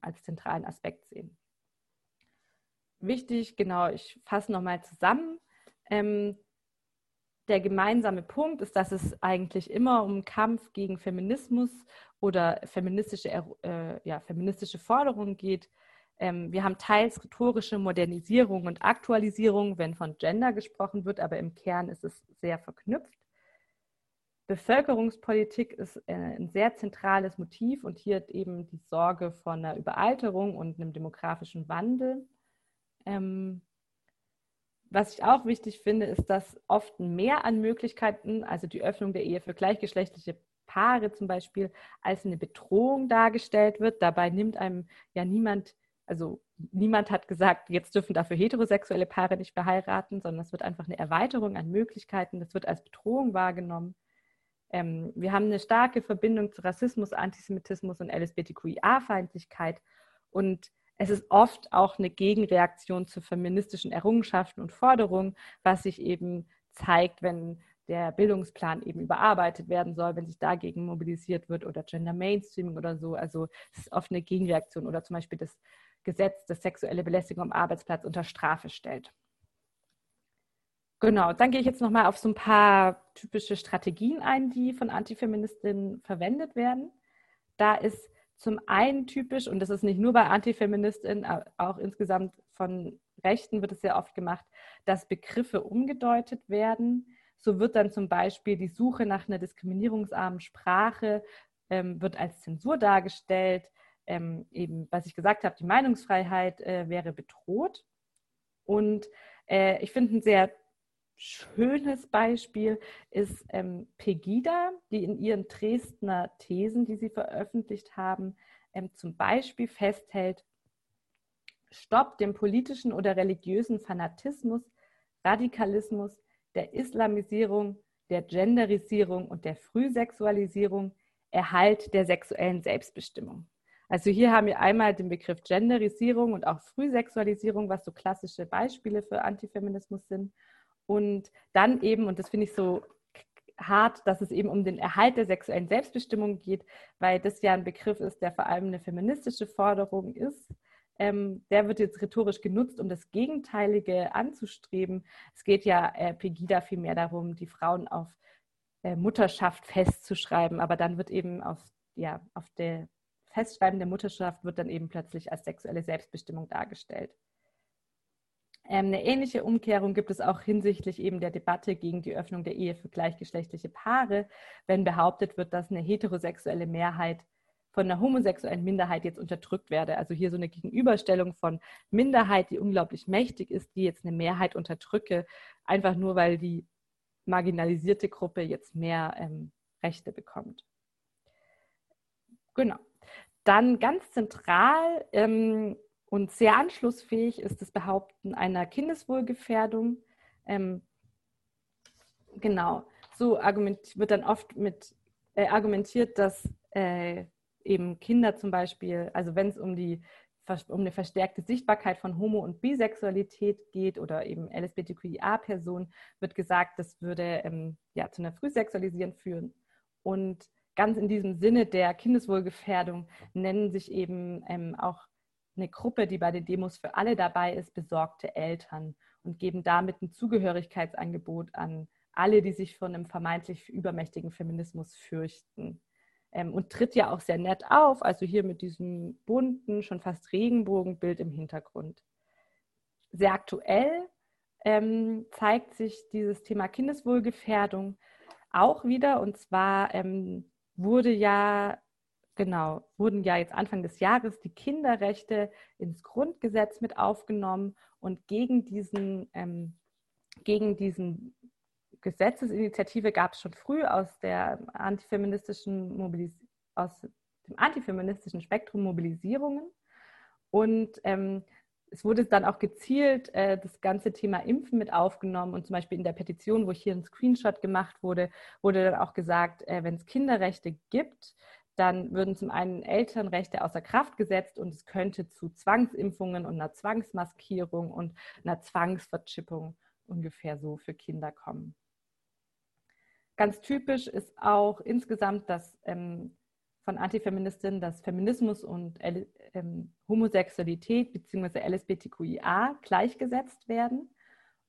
als zentralen Aspekt sehen. Wichtig, genau, ich fasse nochmal zusammen ähm, der gemeinsame Punkt ist, dass es eigentlich immer um Kampf gegen Feminismus oder feministische, äh, ja, feministische Forderungen geht. Ähm, wir haben teils rhetorische Modernisierung und Aktualisierung, wenn von Gender gesprochen wird, aber im Kern ist es sehr verknüpft. Bevölkerungspolitik ist äh, ein sehr zentrales Motiv und hier eben die Sorge von einer Überalterung und einem demografischen Wandel. Ähm, was ich auch wichtig finde, ist, dass oft mehr an Möglichkeiten, also die Öffnung der Ehe für gleichgeschlechtliche Paare zum Beispiel, als eine Bedrohung dargestellt wird. Dabei nimmt einem ja niemand, also niemand hat gesagt, jetzt dürfen dafür heterosexuelle Paare nicht verheiraten, sondern es wird einfach eine Erweiterung an Möglichkeiten. Das wird als Bedrohung wahrgenommen. Ähm, wir haben eine starke Verbindung zu Rassismus, Antisemitismus und LSBTQIA-Feindlichkeit. Und es ist oft auch eine Gegenreaktion zu feministischen Errungenschaften und Forderungen, was sich eben zeigt, wenn der Bildungsplan eben überarbeitet werden soll, wenn sich dagegen mobilisiert wird oder Gender Mainstreaming oder so. Also es ist oft eine Gegenreaktion oder zum Beispiel das Gesetz, das sexuelle Belästigung am Arbeitsplatz unter Strafe stellt. Genau, dann gehe ich jetzt nochmal auf so ein paar typische Strategien ein, die von Antifeministinnen verwendet werden. Da ist zum einen typisch, und das ist nicht nur bei Antifeministinnen, auch insgesamt von Rechten wird es sehr oft gemacht, dass Begriffe umgedeutet werden. So wird dann zum Beispiel die Suche nach einer diskriminierungsarmen Sprache ähm, wird als Zensur dargestellt. Ähm, eben, was ich gesagt habe, die Meinungsfreiheit äh, wäre bedroht. Und äh, ich finde ein sehr schönes Beispiel ist ähm, Pegida, die in ihren Dresdner Thesen, die sie veröffentlicht haben, ähm, zum Beispiel festhält, Stopp dem politischen oder religiösen Fanatismus, Radikalismus, der Islamisierung, der Genderisierung und der Frühsexualisierung, Erhalt der sexuellen Selbstbestimmung. Also hier haben wir einmal den Begriff Genderisierung und auch Frühsexualisierung, was so klassische Beispiele für Antifeminismus sind. Und dann eben, und das finde ich so hart, dass es eben um den Erhalt der sexuellen Selbstbestimmung geht, weil das ja ein Begriff ist, der vor allem eine feministische Forderung ist. Ähm, der wird jetzt rhetorisch genutzt, um das Gegenteilige anzustreben. Es geht ja äh, Pegida vielmehr darum, die Frauen auf äh, Mutterschaft festzuschreiben, aber dann wird eben auf, ja, auf der Festschreiben der Mutterschaft wird dann eben plötzlich als sexuelle Selbstbestimmung dargestellt. Ähm, eine ähnliche Umkehrung gibt es auch hinsichtlich eben der Debatte gegen die Öffnung der Ehe für gleichgeschlechtliche Paare, wenn behauptet wird, dass eine heterosexuelle Mehrheit von einer homosexuellen Minderheit jetzt unterdrückt werde. Also hier so eine Gegenüberstellung von Minderheit, die unglaublich mächtig ist, die jetzt eine Mehrheit unterdrücke, einfach nur weil die marginalisierte Gruppe jetzt mehr ähm, Rechte bekommt. Genau. Dann ganz zentral ähm, und sehr anschlussfähig ist das Behaupten einer Kindeswohlgefährdung. Ähm, genau, so wird dann oft mit äh, argumentiert, dass äh, eben Kinder zum Beispiel, also wenn es um die um eine verstärkte Sichtbarkeit von Homo- und Bisexualität geht oder eben LSBTQIA-Personen, wird gesagt, das würde ähm, ja, zu einer Frühsexualisierung führen. Und ganz in diesem Sinne der Kindeswohlgefährdung nennen sich eben ähm, auch eine Gruppe, die bei den Demos für alle dabei ist, besorgte Eltern und geben damit ein Zugehörigkeitsangebot an alle, die sich von einem vermeintlich übermächtigen Feminismus fürchten. Ähm, und tritt ja auch sehr nett auf, also hier mit diesem bunten, schon fast Regenbogenbild im Hintergrund. Sehr aktuell ähm, zeigt sich dieses Thema Kindeswohlgefährdung auch wieder. Und zwar ähm, wurde ja, genau, wurden ja jetzt Anfang des Jahres die Kinderrechte ins Grundgesetz mit aufgenommen und gegen diesen, ähm, gegen diesen Gesetzesinitiative gab es schon früh aus der antifeministischen Mobilis aus dem antifeministischen Spektrum Mobilisierungen. Und ähm, es wurde dann auch gezielt äh, das ganze Thema Impfen mit aufgenommen und zum Beispiel in der Petition, wo hier ein Screenshot gemacht wurde, wurde dann auch gesagt, äh, wenn es Kinderrechte gibt, dann würden zum einen Elternrechte außer Kraft gesetzt und es könnte zu Zwangsimpfungen und einer Zwangsmaskierung und einer Zwangsverchippung ungefähr so für Kinder kommen. Ganz typisch ist auch insgesamt, dass ähm, von Antifeministinnen, dass Feminismus und ähm, Homosexualität bzw. LSBTQIA gleichgesetzt werden.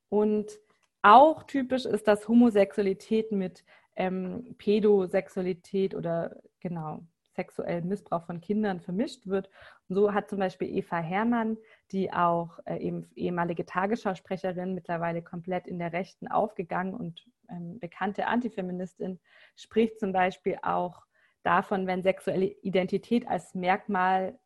Und auch typisch ist, dass Homosexualität mit ähm, Pädosexualität oder genau sexuellen Missbrauch von Kindern vermischt wird. Und so hat zum Beispiel Eva Herrmann, die auch äh, eben ehemalige Tagesschausprecherin, mittlerweile komplett in der Rechten aufgegangen und ähm, bekannte Antifeministin, spricht zum Beispiel auch davon, wenn sexuelle Identität als Merkmal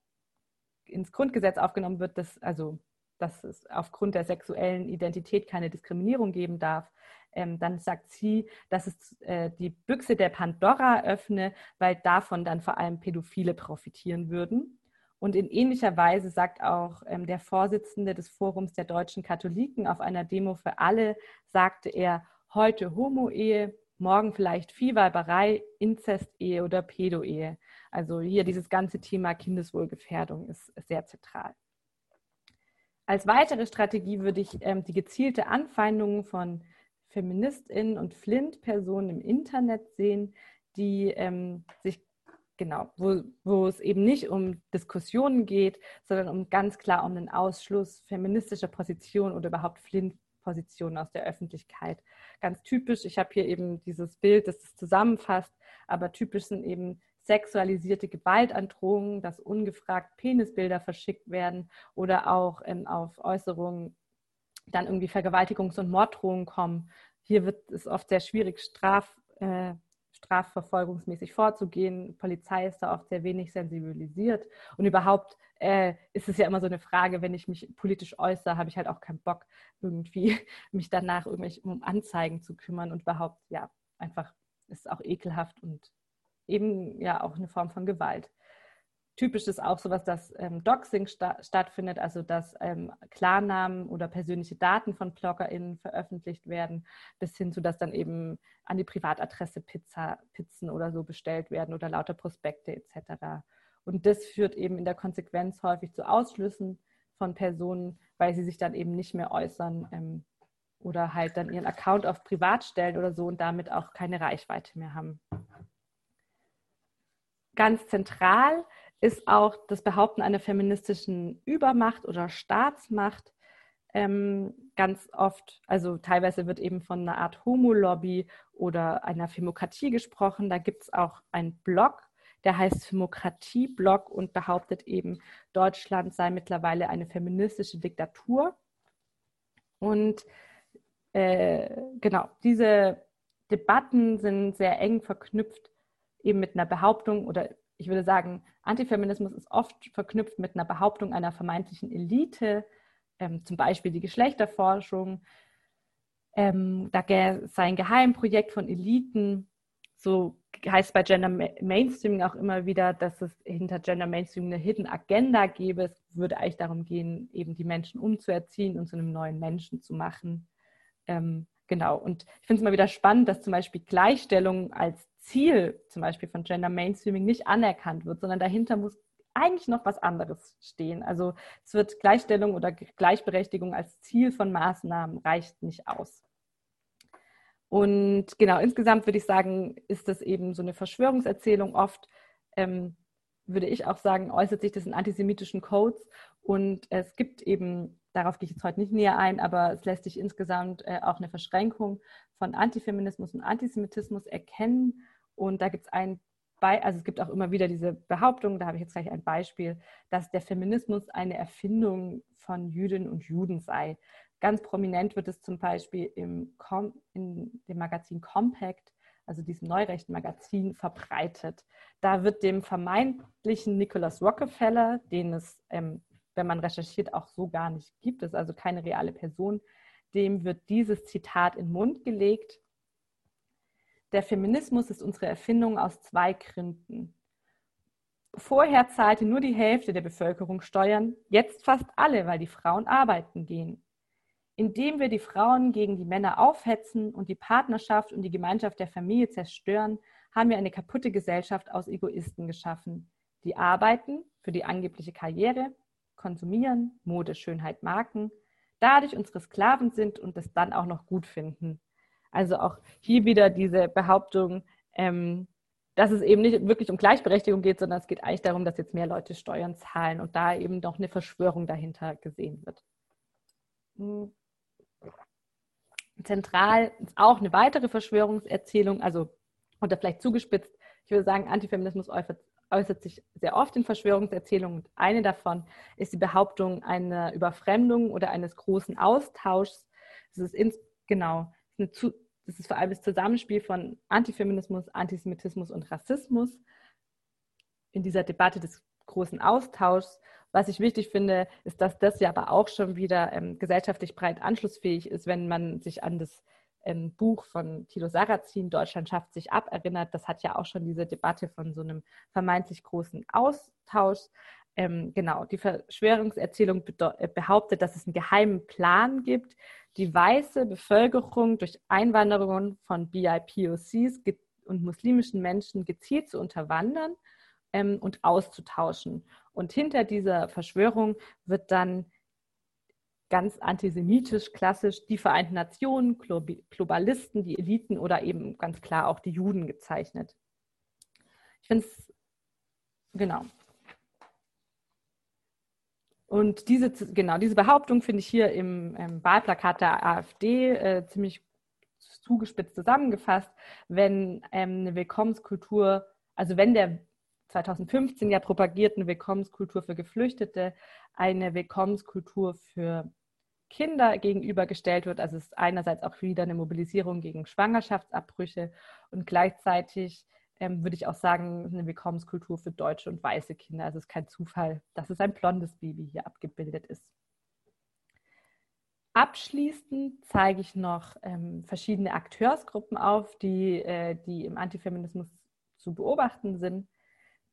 ins Grundgesetz aufgenommen wird, dass, also, dass es aufgrund der sexuellen Identität keine Diskriminierung geben darf, ähm, dann sagt sie, dass es äh, die Büchse der Pandora öffne, weil davon dann vor allem Pädophile profitieren würden. Und in ähnlicher Weise sagt auch ähm, der Vorsitzende des Forums der deutschen Katholiken auf einer Demo für alle, sagte er, heute Homo-Ehe, morgen vielleicht Viehweiberei, Inzestehe oder Pedo-Ehe. Also hier dieses ganze Thema Kindeswohlgefährdung ist sehr zentral. Als weitere Strategie würde ich ähm, die gezielte Anfeindung von FeministInnen und Flint-Personen im Internet sehen, die ähm, sich genau, wo, wo es eben nicht um Diskussionen geht, sondern um ganz klar um den Ausschluss feministischer Positionen oder überhaupt Flint Positionen aus der Öffentlichkeit. Ganz typisch, ich habe hier eben dieses Bild, das es zusammenfasst, aber typisch sind eben sexualisierte Gewaltandrohungen, dass ungefragt Penisbilder verschickt werden oder auch ähm, auf Äußerungen dann irgendwie Vergewaltigungs- und Morddrohungen kommen. Hier wird es oft sehr schwierig, Straf, äh, strafverfolgungsmäßig vorzugehen. Polizei ist da oft sehr wenig sensibilisiert. Und überhaupt äh, ist es ja immer so eine Frage, wenn ich mich politisch äußere, habe ich halt auch keinen Bock, irgendwie mich danach irgendwie um Anzeigen zu kümmern und überhaupt, ja, einfach ist auch ekelhaft und eben ja auch eine Form von Gewalt. Typisch ist auch sowas, dass ähm, Doxing sta stattfindet, also dass ähm, Klarnamen oder persönliche Daten von BloggerInnen veröffentlicht werden, bis hin zu, dass dann eben an die Privatadresse Pizza, Pizzen oder so bestellt werden oder lauter Prospekte etc. Und das führt eben in der Konsequenz häufig zu Ausschlüssen von Personen, weil sie sich dann eben nicht mehr äußern ähm, oder halt dann ihren Account auf privat stellen oder so und damit auch keine Reichweite mehr haben. Ganz zentral ist auch das Behaupten einer feministischen Übermacht oder Staatsmacht ähm, ganz oft, also teilweise wird eben von einer Art Homo-Lobby oder einer Femokratie gesprochen. Da gibt es auch einen Blog, der heißt Femokratie-Blog und behauptet eben, Deutschland sei mittlerweile eine feministische Diktatur. Und äh, genau, diese Debatten sind sehr eng verknüpft eben mit einer Behauptung oder ich würde sagen, Antifeminismus ist oft verknüpft mit einer Behauptung einer vermeintlichen Elite, ähm, zum Beispiel die Geschlechterforschung. Ähm, da sei ein Geheimprojekt von Eliten. So heißt bei Gender Mainstreaming auch immer wieder, dass es hinter Gender Mainstreaming eine Hidden Agenda gäbe. Es würde eigentlich darum gehen, eben die Menschen umzuerziehen und zu einem neuen Menschen zu machen. Ähm, genau. Und ich finde es immer wieder spannend, dass zum Beispiel Gleichstellung als Ziel zum Beispiel von Gender Mainstreaming nicht anerkannt wird, sondern dahinter muss eigentlich noch was anderes stehen. Also es wird Gleichstellung oder Gleichberechtigung als Ziel von Maßnahmen reicht nicht aus. Und genau, insgesamt würde ich sagen, ist das eben so eine Verschwörungserzählung oft, ähm, würde ich auch sagen, äußert sich das in antisemitischen Codes. Und es gibt eben, darauf gehe ich jetzt heute nicht näher ein, aber es lässt sich insgesamt äh, auch eine Verschränkung von Antifeminismus und Antisemitismus erkennen. Und da gibt es ein Be also es gibt auch immer wieder diese Behauptung, da habe ich jetzt gleich ein Beispiel, dass der Feminismus eine Erfindung von Jüdinnen und Juden sei. Ganz prominent wird es zum Beispiel im Com in dem Magazin Compact also diesem neurechten Magazin, verbreitet. Da wird dem vermeintlichen Nicholas Rockefeller, den es, ähm, wenn man recherchiert, auch so gar nicht gibt, ist also keine reale Person, dem wird dieses Zitat in den Mund gelegt. Der Feminismus ist unsere Erfindung aus zwei Gründen. Vorher zahlte nur die Hälfte der Bevölkerung Steuern, jetzt fast alle, weil die Frauen arbeiten gehen. Indem wir die Frauen gegen die Männer aufhetzen und die Partnerschaft und die Gemeinschaft der Familie zerstören, haben wir eine kaputte Gesellschaft aus Egoisten geschaffen, die arbeiten für die angebliche Karriere, konsumieren, Mode, Schönheit, Marken, dadurch unsere Sklaven sind und es dann auch noch gut finden. Also auch hier wieder diese Behauptung, ähm, dass es eben nicht wirklich um Gleichberechtigung geht, sondern es geht eigentlich darum, dass jetzt mehr Leute Steuern zahlen und da eben noch eine Verschwörung dahinter gesehen wird. Zentral ist auch eine weitere Verschwörungserzählung, also oder vielleicht zugespitzt. Ich würde sagen, Antifeminismus äußert, sich sehr oft in Verschwörungserzählungen. Und eine davon ist die Behauptung einer Überfremdung oder eines großen Austauschs. Das ist ins, genau, das ist vor allem das Zusammenspiel von Antifeminismus, Antisemitismus und Rassismus in dieser Debatte des großen Austauschs. Was ich wichtig finde, ist, dass das ja aber auch schon wieder ähm, gesellschaftlich breit anschlussfähig ist, wenn man sich an das ähm, Buch von Thilo Sarrazin, Deutschland schafft sich ab, erinnert. Das hat ja auch schon diese Debatte von so einem vermeintlich großen Austausch. Ähm, genau, die Verschwörungserzählung äh, behauptet, dass es einen geheimen Plan gibt, die weiße Bevölkerung durch Einwanderung von BIPOCs und muslimischen Menschen gezielt zu unterwandern ähm, und auszutauschen. Und hinter dieser Verschwörung wird dann ganz antisemitisch, klassisch die Vereinten Nationen, Globalisten, die Eliten oder eben ganz klar auch die Juden gezeichnet. Ich finde es, genau. Und diese, genau, diese Behauptung finde ich hier im, im, Wahlplakat der AfD äh, ziemlich zugespitzt zusammengefasst, wenn ähm, eine Willkommenskultur, also wenn der 2015 ja propagierten Willkommenskultur für Geflüchtete eine Willkommenskultur für Kinder gegenübergestellt wird. Also es ist einerseits auch wieder eine Mobilisierung gegen Schwangerschaftsabbrüche und gleichzeitig ähm, würde ich auch sagen, eine Willkommenskultur für deutsche und weiße Kinder. Also es ist kein Zufall, dass es ein blondes Baby hier abgebildet ist. Abschließend zeige ich noch ähm, verschiedene Akteursgruppen auf, die, äh, die im Antifeminismus zu beobachten sind.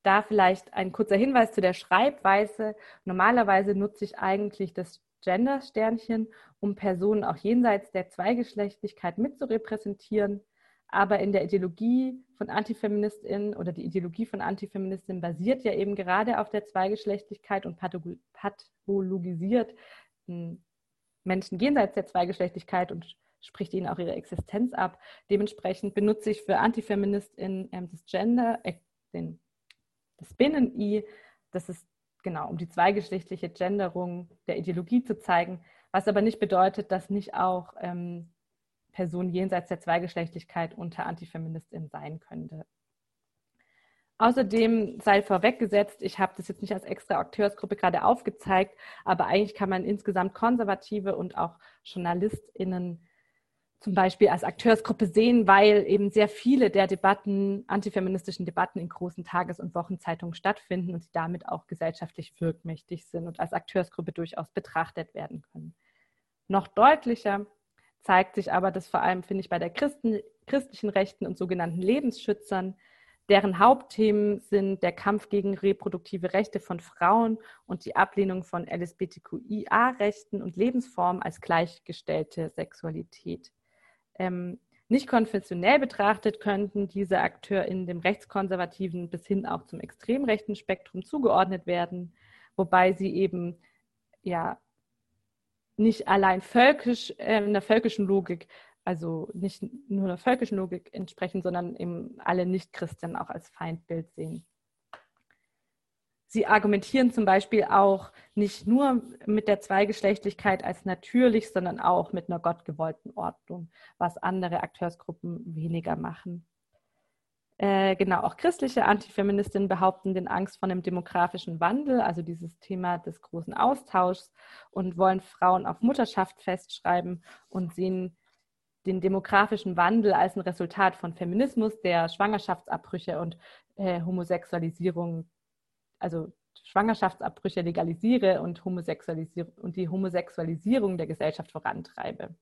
Da vielleicht ein kurzer Hinweis zu der Schreibweise. Normalerweise nutze ich eigentlich das Gender-Sternchen, um Personen auch jenseits der Zweigeschlechtlichkeit mitzurepräsentieren. Aber in der Ideologie von Antifeministinnen oder die Ideologie von Antifeministinnen basiert ja eben gerade auf der Zweigeschlechtlichkeit und pathologisiert hm, Menschen jenseits der Zweigeschlechtlichkeit und spricht ihnen auch ihre Existenz ab. Dementsprechend benutze ich für Antifeministinnen ähm, das Gender, äh, den das Binnen-I, das ist genau, um die zweigeschlechtliche Genderung der Ideologie zu zeigen, was aber nicht bedeutet, dass nicht auch ähm, Personen jenseits der Zweigeschlechtlichkeit unter Antifeministinnen sein könnte. Außerdem sei vorweggesetzt, ich habe das jetzt nicht als extra Akteursgruppe gerade aufgezeigt, aber eigentlich kann man insgesamt Konservative und auch JournalistInnen zum Beispiel als Akteursgruppe sehen, weil eben sehr viele der Debatten, antifeministischen Debatten in großen Tages- und Wochenzeitungen stattfinden und sie damit auch gesellschaftlich wirkmächtig sind und als Akteursgruppe durchaus betrachtet werden können. Noch deutlicher zeigt sich aber das vor allem, finde ich, bei der Christen, christlichen Rechten und sogenannten Lebensschützern, deren Hauptthemen sind der Kampf gegen reproduktive Rechte von Frauen und die Ablehnung von LSBTQIA-Rechten und Lebensformen als gleichgestellte Sexualität. Ähm, nicht konfessionell betrachtet, könnten diese AkteurInnen dem rechtskonservativen bis hin auch zum extrem rechten Spektrum zugeordnet werden, wobei sie eben ja nicht allein völkisch, äh, einer völkischen Logik, also nicht nur einer völkischen Logik entsprechen, sondern eben alle Nichtchristen auch als Feindbild sehen. Sie argumentieren zum Beispiel auch nicht nur mit der Zweigeschlechtlichkeit als natürlich, sondern auch mit einer gottgewollten Ordnung, was andere Akteursgruppen weniger machen. Äh, genau, auch christliche Antifeministinnen behaupten den Angst vor einem demografischen Wandel, also dieses Thema des großen Austauschs und wollen Frauen auf Mutterschaft festschreiben und sehen den demografischen Wandel als ein Resultat von Feminismus, der Schwangerschaftsabbrüche und äh, Homosexualisierung also Schwangerschaftsabbrüche legalisiere und, Homosexualisier und die Homosexualisierung der Gesellschaft vorantreibe.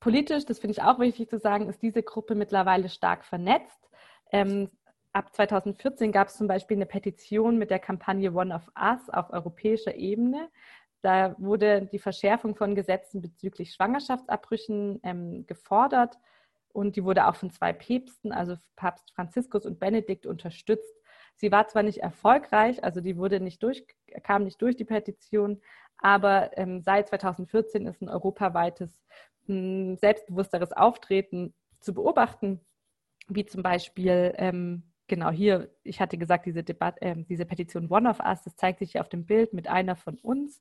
Politisch, das finde ich auch wichtig zu sagen, ist diese Gruppe mittlerweile stark vernetzt. Ähm, ab 2014 gab es zum Beispiel eine Petition mit der Kampagne One of Us auf europäischer Ebene. Da wurde die Verschärfung von Gesetzen bezüglich Schwangerschaftsabbrüchen ähm, gefordert und die wurde auch von zwei Päpsten, also Papst Franziskus und Benedikt, unterstützt. Sie war zwar nicht erfolgreich, also die wurde nicht durch, kam nicht durch die Petition, aber ähm, seit 2014 ist ein europaweites, ein selbstbewussteres Auftreten zu beobachten, wie zum Beispiel ähm, genau hier, ich hatte gesagt, diese Debatte, äh, diese Petition One of Us, das zeigt sich hier auf dem Bild mit einer von uns.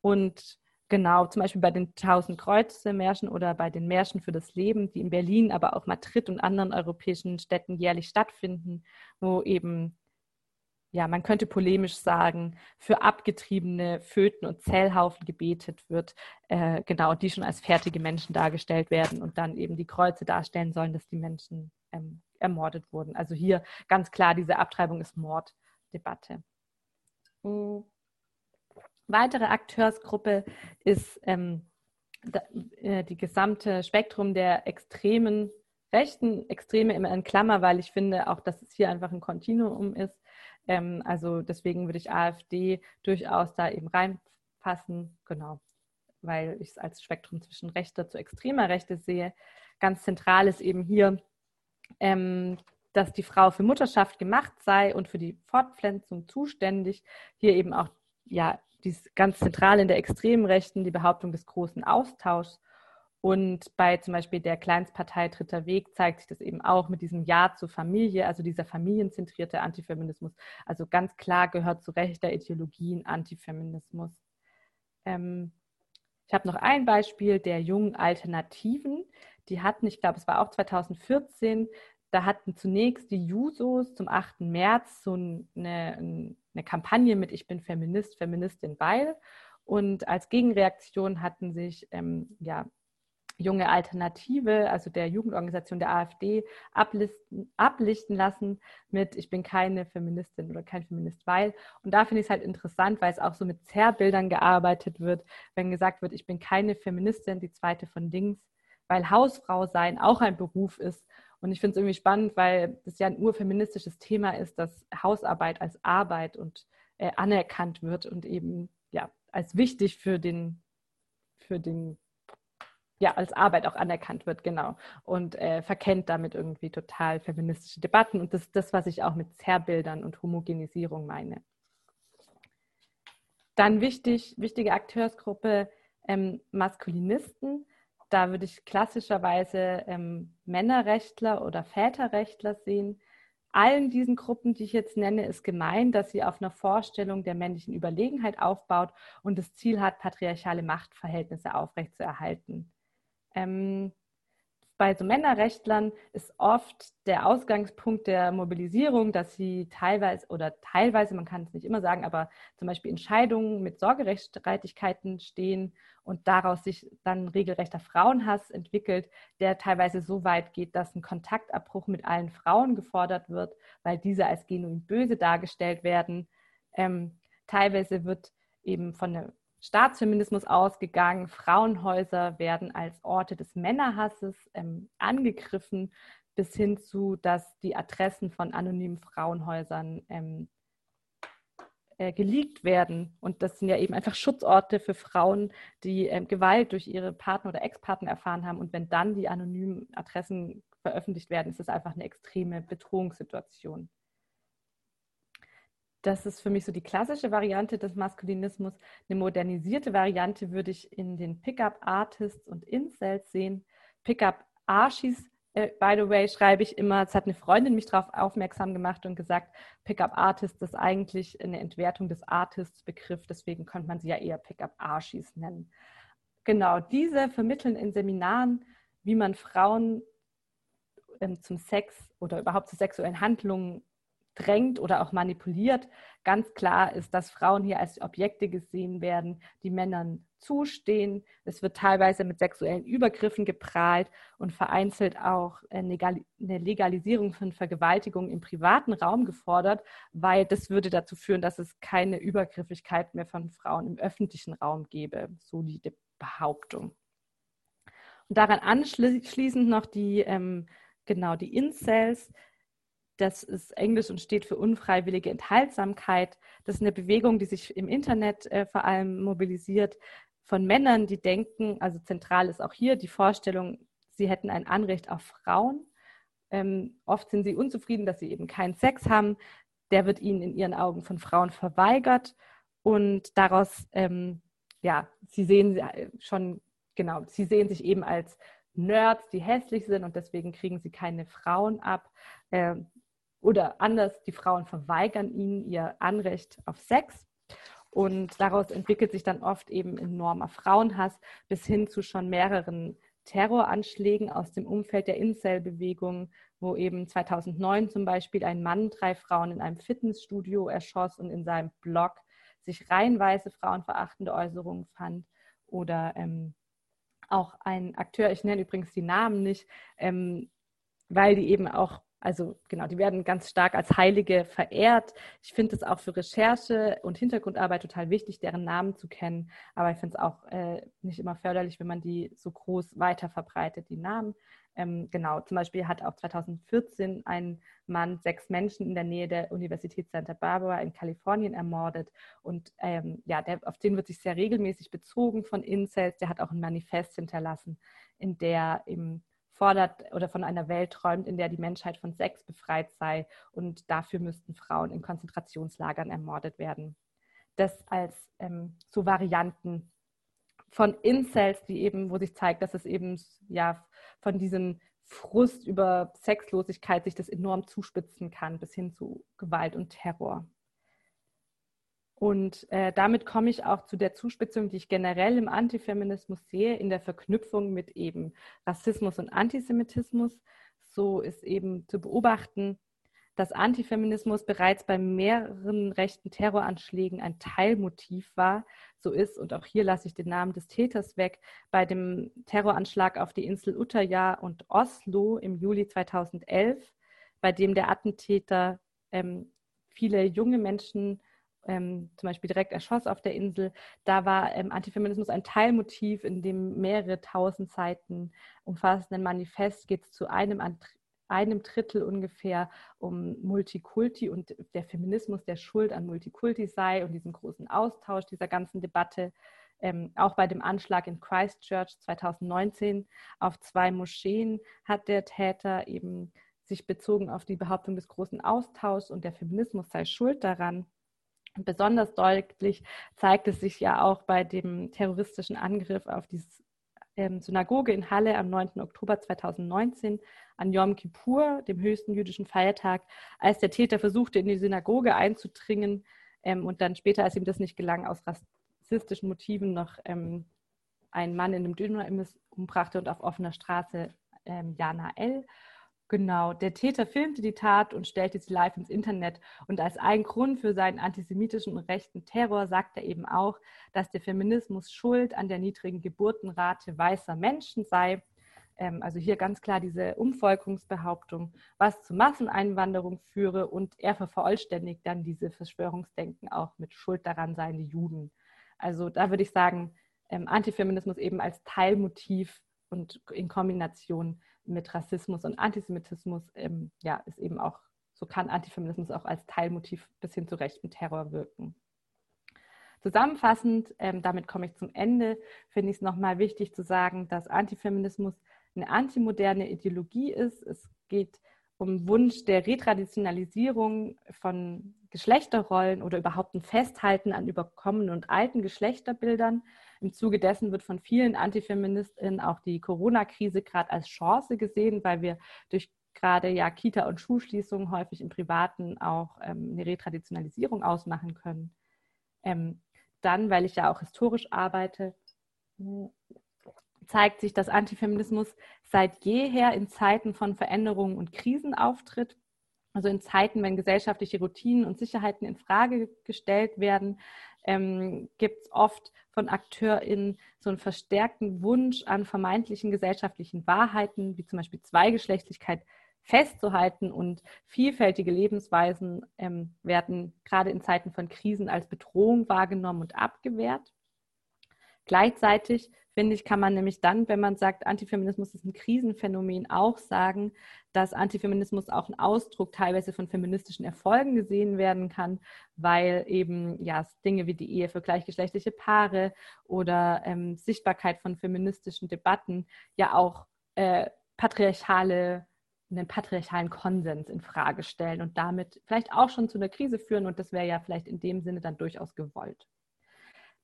Und Genau, zum Beispiel bei den Tausend Kreuze-Märschen oder bei den Märschen für das Leben, die in Berlin, aber auch Madrid und anderen europäischen Städten jährlich stattfinden, wo eben, ja, man könnte polemisch sagen, für abgetriebene Föten und Zellhaufen gebetet wird, äh, genau, die schon als fertige Menschen dargestellt werden und dann eben die Kreuze darstellen sollen, dass die Menschen ähm, ermordet wurden. Also hier ganz klar, diese Abtreibung ist Morddebatte. Mhm. Weitere Akteursgruppe ist ähm, da, äh, die gesamte Spektrum der extremen Rechten, Extreme immer in Klammer, weil ich finde auch, dass es hier einfach ein Kontinuum ist. Ähm, also deswegen würde ich AfD durchaus da eben reinpassen, genau, weil ich es als Spektrum zwischen rechter zu extremer Rechte sehe. Ganz zentral ist eben hier, ähm, dass die Frau für Mutterschaft gemacht sei und für die Fortpflanzung zuständig. Hier eben auch ja die ist ganz zentral in der extremen Rechten, die Behauptung des großen Austauschs. Und bei zum Beispiel der Kleinstpartei Dritter Weg zeigt sich das eben auch mit diesem Ja zur Familie, also dieser familienzentrierte Antifeminismus. Also ganz klar gehört zu rechter Ideologien Antifeminismus. Ähm, ich habe noch ein Beispiel der jungen Alternativen. Die hatten, ich glaube, es war auch 2014, da hatten zunächst die Jusos zum 8. März so eine, eine Kampagne mit Ich bin Feminist, Feministin, weil. Und als Gegenreaktion hatten sich ähm, ja, junge Alternative, also der Jugendorganisation der AfD, ablisten, ablichten lassen mit Ich bin keine Feministin oder kein Feminist, weil. Und da finde ich es halt interessant, weil es auch so mit Zerrbildern gearbeitet wird, wenn gesagt wird, ich bin keine Feministin, die zweite von links, weil Hausfrau sein auch ein Beruf ist und ich finde es irgendwie spannend, weil das ja ein urfeministisches Thema ist, dass Hausarbeit als Arbeit und äh, anerkannt wird und eben ja als wichtig für den, für den, ja, als Arbeit auch anerkannt wird, genau. Und äh, verkennt damit irgendwie total feministische Debatten. Und das ist das, was ich auch mit Zerrbildern und Homogenisierung meine. Dann wichtig, wichtige Akteursgruppe ähm, Maskulinisten da würde ich klassischerweise ähm, Männerrechtler oder Väterrechtler sehen. Allen diesen Gruppen, die ich jetzt nenne, ist gemein, dass sie auf einer Vorstellung der männlichen Überlegenheit aufbaut und das Ziel hat, patriarchale Machtverhältnisse aufrechtzuerhalten. Ähm, bei so Männerrechtlern ist oft der Ausgangspunkt der Mobilisierung, dass sie teilweise oder teilweise, man kann es nicht immer sagen, aber zum Beispiel Entscheidungen mit Sorgerechtsstreitigkeiten stehen und daraus sich dann regelrechter Frauenhass entwickelt, der teilweise so weit geht, dass ein Kontaktabbruch mit allen Frauen gefordert wird, weil diese als genuin böse dargestellt werden. Ähm, teilweise wird eben von der Staatsfeminismus ausgegangen. Frauenhäuser werden als Orte des Männerhasses ähm, angegriffen, bis hin zu, dass die Adressen von anonymen Frauenhäusern ähm, äh, geleakt werden. Und das sind ja eben einfach Schutzorte für Frauen, die ähm, Gewalt durch ihre Partner oder Ex-Partner erfahren haben. Und wenn dann die anonymen Adressen veröffentlicht werden, ist das einfach eine extreme Bedrohungssituation das ist für mich so die klassische Variante des Maskulinismus. Eine modernisierte Variante würde ich in den Pickup-Artists und Incels sehen. Pickup-Archis äh, by the way, schreibe ich immer, es hat eine Freundin mich darauf aufmerksam gemacht und gesagt, Pickup Artist ist eigentlich eine Entwertung des Artists-Begriff, deswegen könnte man sie ja eher Pickup Archies nennen. Genau, diese vermitteln in Seminaren, wie man Frauen ähm, zum Sex oder überhaupt zu sexuellen Handlungen drängt oder auch manipuliert. Ganz klar ist, dass Frauen hier als Objekte gesehen werden, die Männern zustehen. Es wird teilweise mit sexuellen Übergriffen geprahlt und vereinzelt auch eine Legalisierung von Vergewaltigung im privaten Raum gefordert, weil das würde dazu führen, dass es keine Übergriffigkeit mehr von Frauen im öffentlichen Raum gäbe. So die Behauptung. Und daran anschließend noch die, ähm, genau, die Incels, das ist Englisch und steht für unfreiwillige Enthaltsamkeit. Das ist eine Bewegung, die sich im Internet äh, vor allem mobilisiert von Männern, die denken, also zentral ist auch hier die Vorstellung, sie hätten ein Anrecht auf Frauen. Ähm, oft sind sie unzufrieden, dass sie eben keinen Sex haben. Der wird ihnen in ihren Augen von Frauen verweigert und daraus, ähm, ja, sie sehen äh, schon, genau, sie sehen sich eben als Nerds, die hässlich sind und deswegen kriegen sie keine Frauen ab. Ähm, oder anders, die Frauen verweigern ihnen ihr Anrecht auf Sex. Und daraus entwickelt sich dann oft eben enormer Frauenhass bis hin zu schon mehreren Terroranschlägen aus dem Umfeld der Incel-Bewegung, wo eben 2009 zum Beispiel ein Mann drei Frauen in einem Fitnessstudio erschoss und in seinem Blog sich reihenweise frauenverachtende Äußerungen fand. Oder ähm, auch ein Akteur, ich nenne übrigens die Namen nicht, ähm, weil die eben auch also genau, die werden ganz stark als Heilige verehrt. Ich finde es auch für Recherche und Hintergrundarbeit total wichtig, deren Namen zu kennen. Aber ich finde es auch äh, nicht immer förderlich, wenn man die so groß weiter verbreitet, die Namen. Ähm, genau, zum Beispiel hat auch 2014 ein Mann sechs Menschen in der Nähe der Universität Santa Barbara in Kalifornien ermordet. Und ähm, ja, der, auf den wird sich sehr regelmäßig bezogen von Incels. Der hat auch ein Manifest hinterlassen, in der eben fordert oder von einer Welt träumt, in der die Menschheit von Sex befreit sei und dafür müssten Frauen in Konzentrationslagern ermordet werden. Das als ähm, so Varianten von Incels, die eben, wo sich zeigt, dass es eben ja von diesem Frust über Sexlosigkeit sich das enorm zuspitzen kann, bis hin zu Gewalt und Terror. Und äh, damit komme ich auch zu der Zuspitzung, die ich generell im Antifeminismus sehe, in der Verknüpfung mit eben Rassismus und Antisemitismus. So ist eben zu beobachten, dass Antifeminismus bereits bei mehreren rechten Terroranschlägen ein Teilmotiv war. So ist, und auch hier lasse ich den Namen des Täters weg, bei dem Terroranschlag auf die Insel Utøya und Oslo im Juli 2011, bei dem der Attentäter ähm, viele junge Menschen ähm, zum Beispiel direkt erschoss auf der Insel, da war ähm, Antifeminismus ein Teilmotiv, in dem mehrere tausend Seiten umfassenden Manifest geht es zu einem, einem Drittel ungefähr um Multikulti und der Feminismus, der Schuld an Multikulti sei und diesen großen Austausch dieser ganzen Debatte. Ähm, auch bei dem Anschlag in Christchurch 2019 auf zwei Moscheen hat der Täter eben sich bezogen auf die Behauptung des großen Austauschs und der Feminismus sei schuld daran. Besonders deutlich zeigt es sich ja auch bei dem terroristischen Angriff auf die ähm, Synagoge in Halle am 9. Oktober 2019 an Yom Kippur, dem höchsten jüdischen Feiertag, als der Täter versuchte, in die Synagoge einzudringen ähm, und dann später, als ihm das nicht gelang, aus rassistischen Motiven noch ähm, einen Mann in einem Dönerimbiss umbrachte und auf offener Straße Jana L. Genau, der Täter filmte die Tat und stellte sie live ins Internet. Und als ein Grund für seinen antisemitischen und rechten Terror sagt er eben auch, dass der Feminismus schuld an der niedrigen Geburtenrate weißer Menschen sei. Ähm, also hier ganz klar diese Umvolkungsbehauptung, was zu Masseneinwanderung führe. Und er vervollständigt dann diese Verschwörungsdenken auch mit Schuld daran seien die Juden. Also da würde ich sagen, ähm, Antifeminismus eben als Teilmotiv und in Kombination mit Rassismus und Antisemitismus, ähm, ja, ist eben auch, so kann Antifeminismus auch als Teilmotiv bis hin zu rechten Terror wirken. Zusammenfassend, ähm, damit komme ich zum Ende, finde ich es nochmal wichtig zu sagen, dass Antifeminismus eine antimoderne Ideologie ist. Es geht um Wunsch der Retraditionalisierung von Geschlechterrollen oder überhaupt ein Festhalten an überkommenen und alten Geschlechterbildern. Im Zuge dessen wird von vielen Antifeministinnen auch die Corona-Krise gerade als Chance gesehen, weil wir durch gerade ja Kita- und Schulschließungen häufig im Privaten auch ähm, eine Retraditionalisierung ausmachen können. Ähm, dann, weil ich ja auch historisch arbeite, zeigt sich, dass Antifeminismus seit jeher in Zeiten von Veränderungen und Krisen auftritt. Also in Zeiten, wenn gesellschaftliche Routinen und Sicherheiten in Frage gestellt werden, ähm, gibt es oft von AkteurInnen so einen verstärkten Wunsch an vermeintlichen gesellschaftlichen Wahrheiten, wie zum Beispiel Zweigeschlechtlichkeit, festzuhalten und vielfältige Lebensweisen ähm, werden gerade in Zeiten von Krisen als Bedrohung wahrgenommen und abgewehrt. Gleichzeitig finde ich, kann man nämlich dann, wenn man sagt, Antifeminismus ist ein Krisenphänomen, auch sagen, dass Antifeminismus auch ein Ausdruck teilweise von feministischen Erfolgen gesehen werden kann, weil eben ja Dinge wie die Ehe für gleichgeschlechtliche Paare oder ähm, Sichtbarkeit von feministischen Debatten ja auch äh, patriarchale einen patriarchalen Konsens in Frage stellen und damit vielleicht auch schon zu einer Krise führen und das wäre ja vielleicht in dem Sinne dann durchaus gewollt.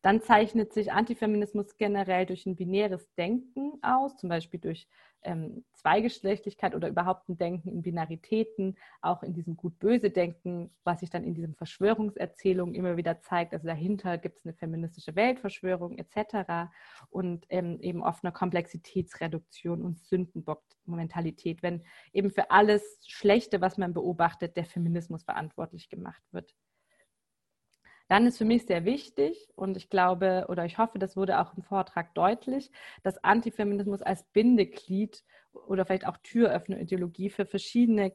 Dann zeichnet sich Antifeminismus generell durch ein binäres Denken aus, zum Beispiel durch ähm, Zweigeschlechtlichkeit oder überhaupt ein Denken in Binaritäten, auch in diesem Gut-Böse-Denken, was sich dann in diesen Verschwörungserzählungen immer wieder zeigt. Also dahinter gibt es eine feministische Weltverschwörung etc. Und ähm, eben oft eine Komplexitätsreduktion und Sündenbock-Mentalität, wenn eben für alles Schlechte, was man beobachtet, der Feminismus verantwortlich gemacht wird. Dann ist für mich sehr wichtig und ich glaube oder ich hoffe, das wurde auch im Vortrag deutlich, dass Antifeminismus als Bindeglied oder vielleicht auch Türöffner-Ideologie für verschiedene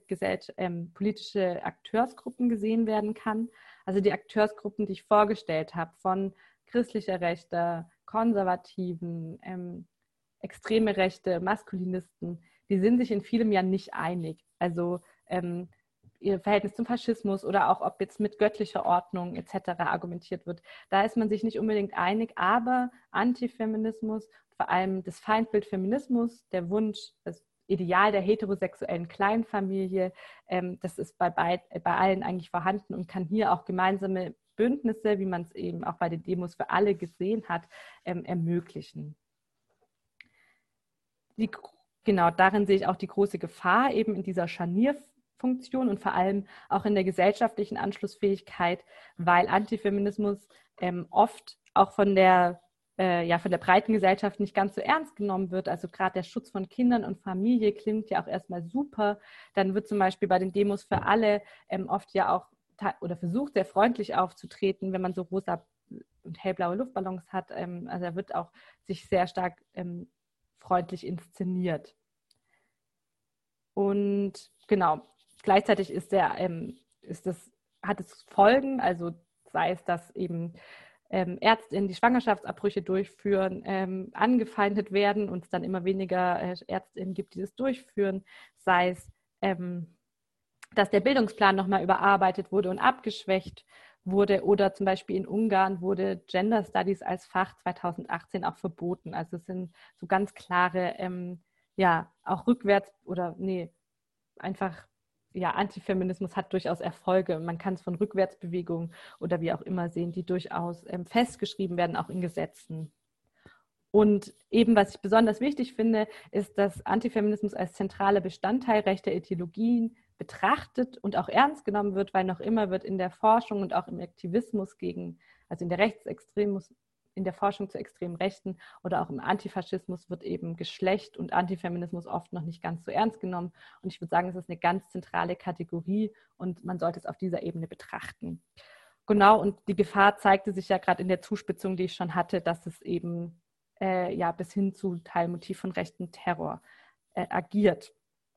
ähm, politische Akteursgruppen gesehen werden kann. Also die Akteursgruppen, die ich vorgestellt habe, von christlicher Rechte, Konservativen, ähm, extreme Rechte, Maskulinisten, die sind sich in vielem ja nicht einig. Also ähm, ihr Verhältnis zum Faschismus oder auch ob jetzt mit göttlicher Ordnung etc. argumentiert wird. Da ist man sich nicht unbedingt einig, aber Antifeminismus, vor allem das Feindbild Feminismus, der Wunsch, das Ideal der heterosexuellen Kleinfamilie, ähm, das ist bei, bei, bei allen eigentlich vorhanden und kann hier auch gemeinsame Bündnisse, wie man es eben auch bei den Demos für alle gesehen hat, ähm, ermöglichen. Die, genau, darin sehe ich auch die große Gefahr eben in dieser Scharnier Funktion und vor allem auch in der gesellschaftlichen Anschlussfähigkeit, weil Antifeminismus ähm, oft auch von der äh, ja von der breiten Gesellschaft nicht ganz so ernst genommen wird. Also gerade der Schutz von Kindern und Familie klingt ja auch erstmal super. Dann wird zum Beispiel bei den Demos für alle ähm, oft ja auch oder versucht sehr freundlich aufzutreten, wenn man so rosa und hellblaue Luftballons hat. Ähm, also er wird auch sich sehr stark ähm, freundlich inszeniert. Und genau, Gleichzeitig ist der, ähm, ist das, hat es Folgen, also sei es, dass eben ähm, Ärztinnen, die Schwangerschaftsabbrüche durchführen, ähm, angefeindet werden und es dann immer weniger äh, Ärztinnen gibt, die das durchführen, sei es, ähm, dass der Bildungsplan nochmal überarbeitet wurde und abgeschwächt wurde oder zum Beispiel in Ungarn wurde Gender Studies als Fach 2018 auch verboten. Also es sind so ganz klare, ähm, ja, auch rückwärts oder nee, einfach ja, Antifeminismus hat durchaus Erfolge. Man kann es von Rückwärtsbewegungen oder wie auch immer sehen, die durchaus ähm, festgeschrieben werden, auch in Gesetzen. Und eben, was ich besonders wichtig finde, ist, dass Antifeminismus als zentraler Bestandteil rechter Ideologien betrachtet und auch ernst genommen wird, weil noch immer wird in der Forschung und auch im Aktivismus gegen, also in der Rechtsextremus, in der Forschung zu extremen Rechten oder auch im Antifaschismus wird eben Geschlecht und Antifeminismus oft noch nicht ganz so ernst genommen. Und ich würde sagen, es ist eine ganz zentrale Kategorie und man sollte es auf dieser Ebene betrachten. Genau, und die Gefahr zeigte sich ja gerade in der Zuspitzung, die ich schon hatte, dass es eben äh, ja bis hin zu Teilmotiv von rechten Terror äh, agiert.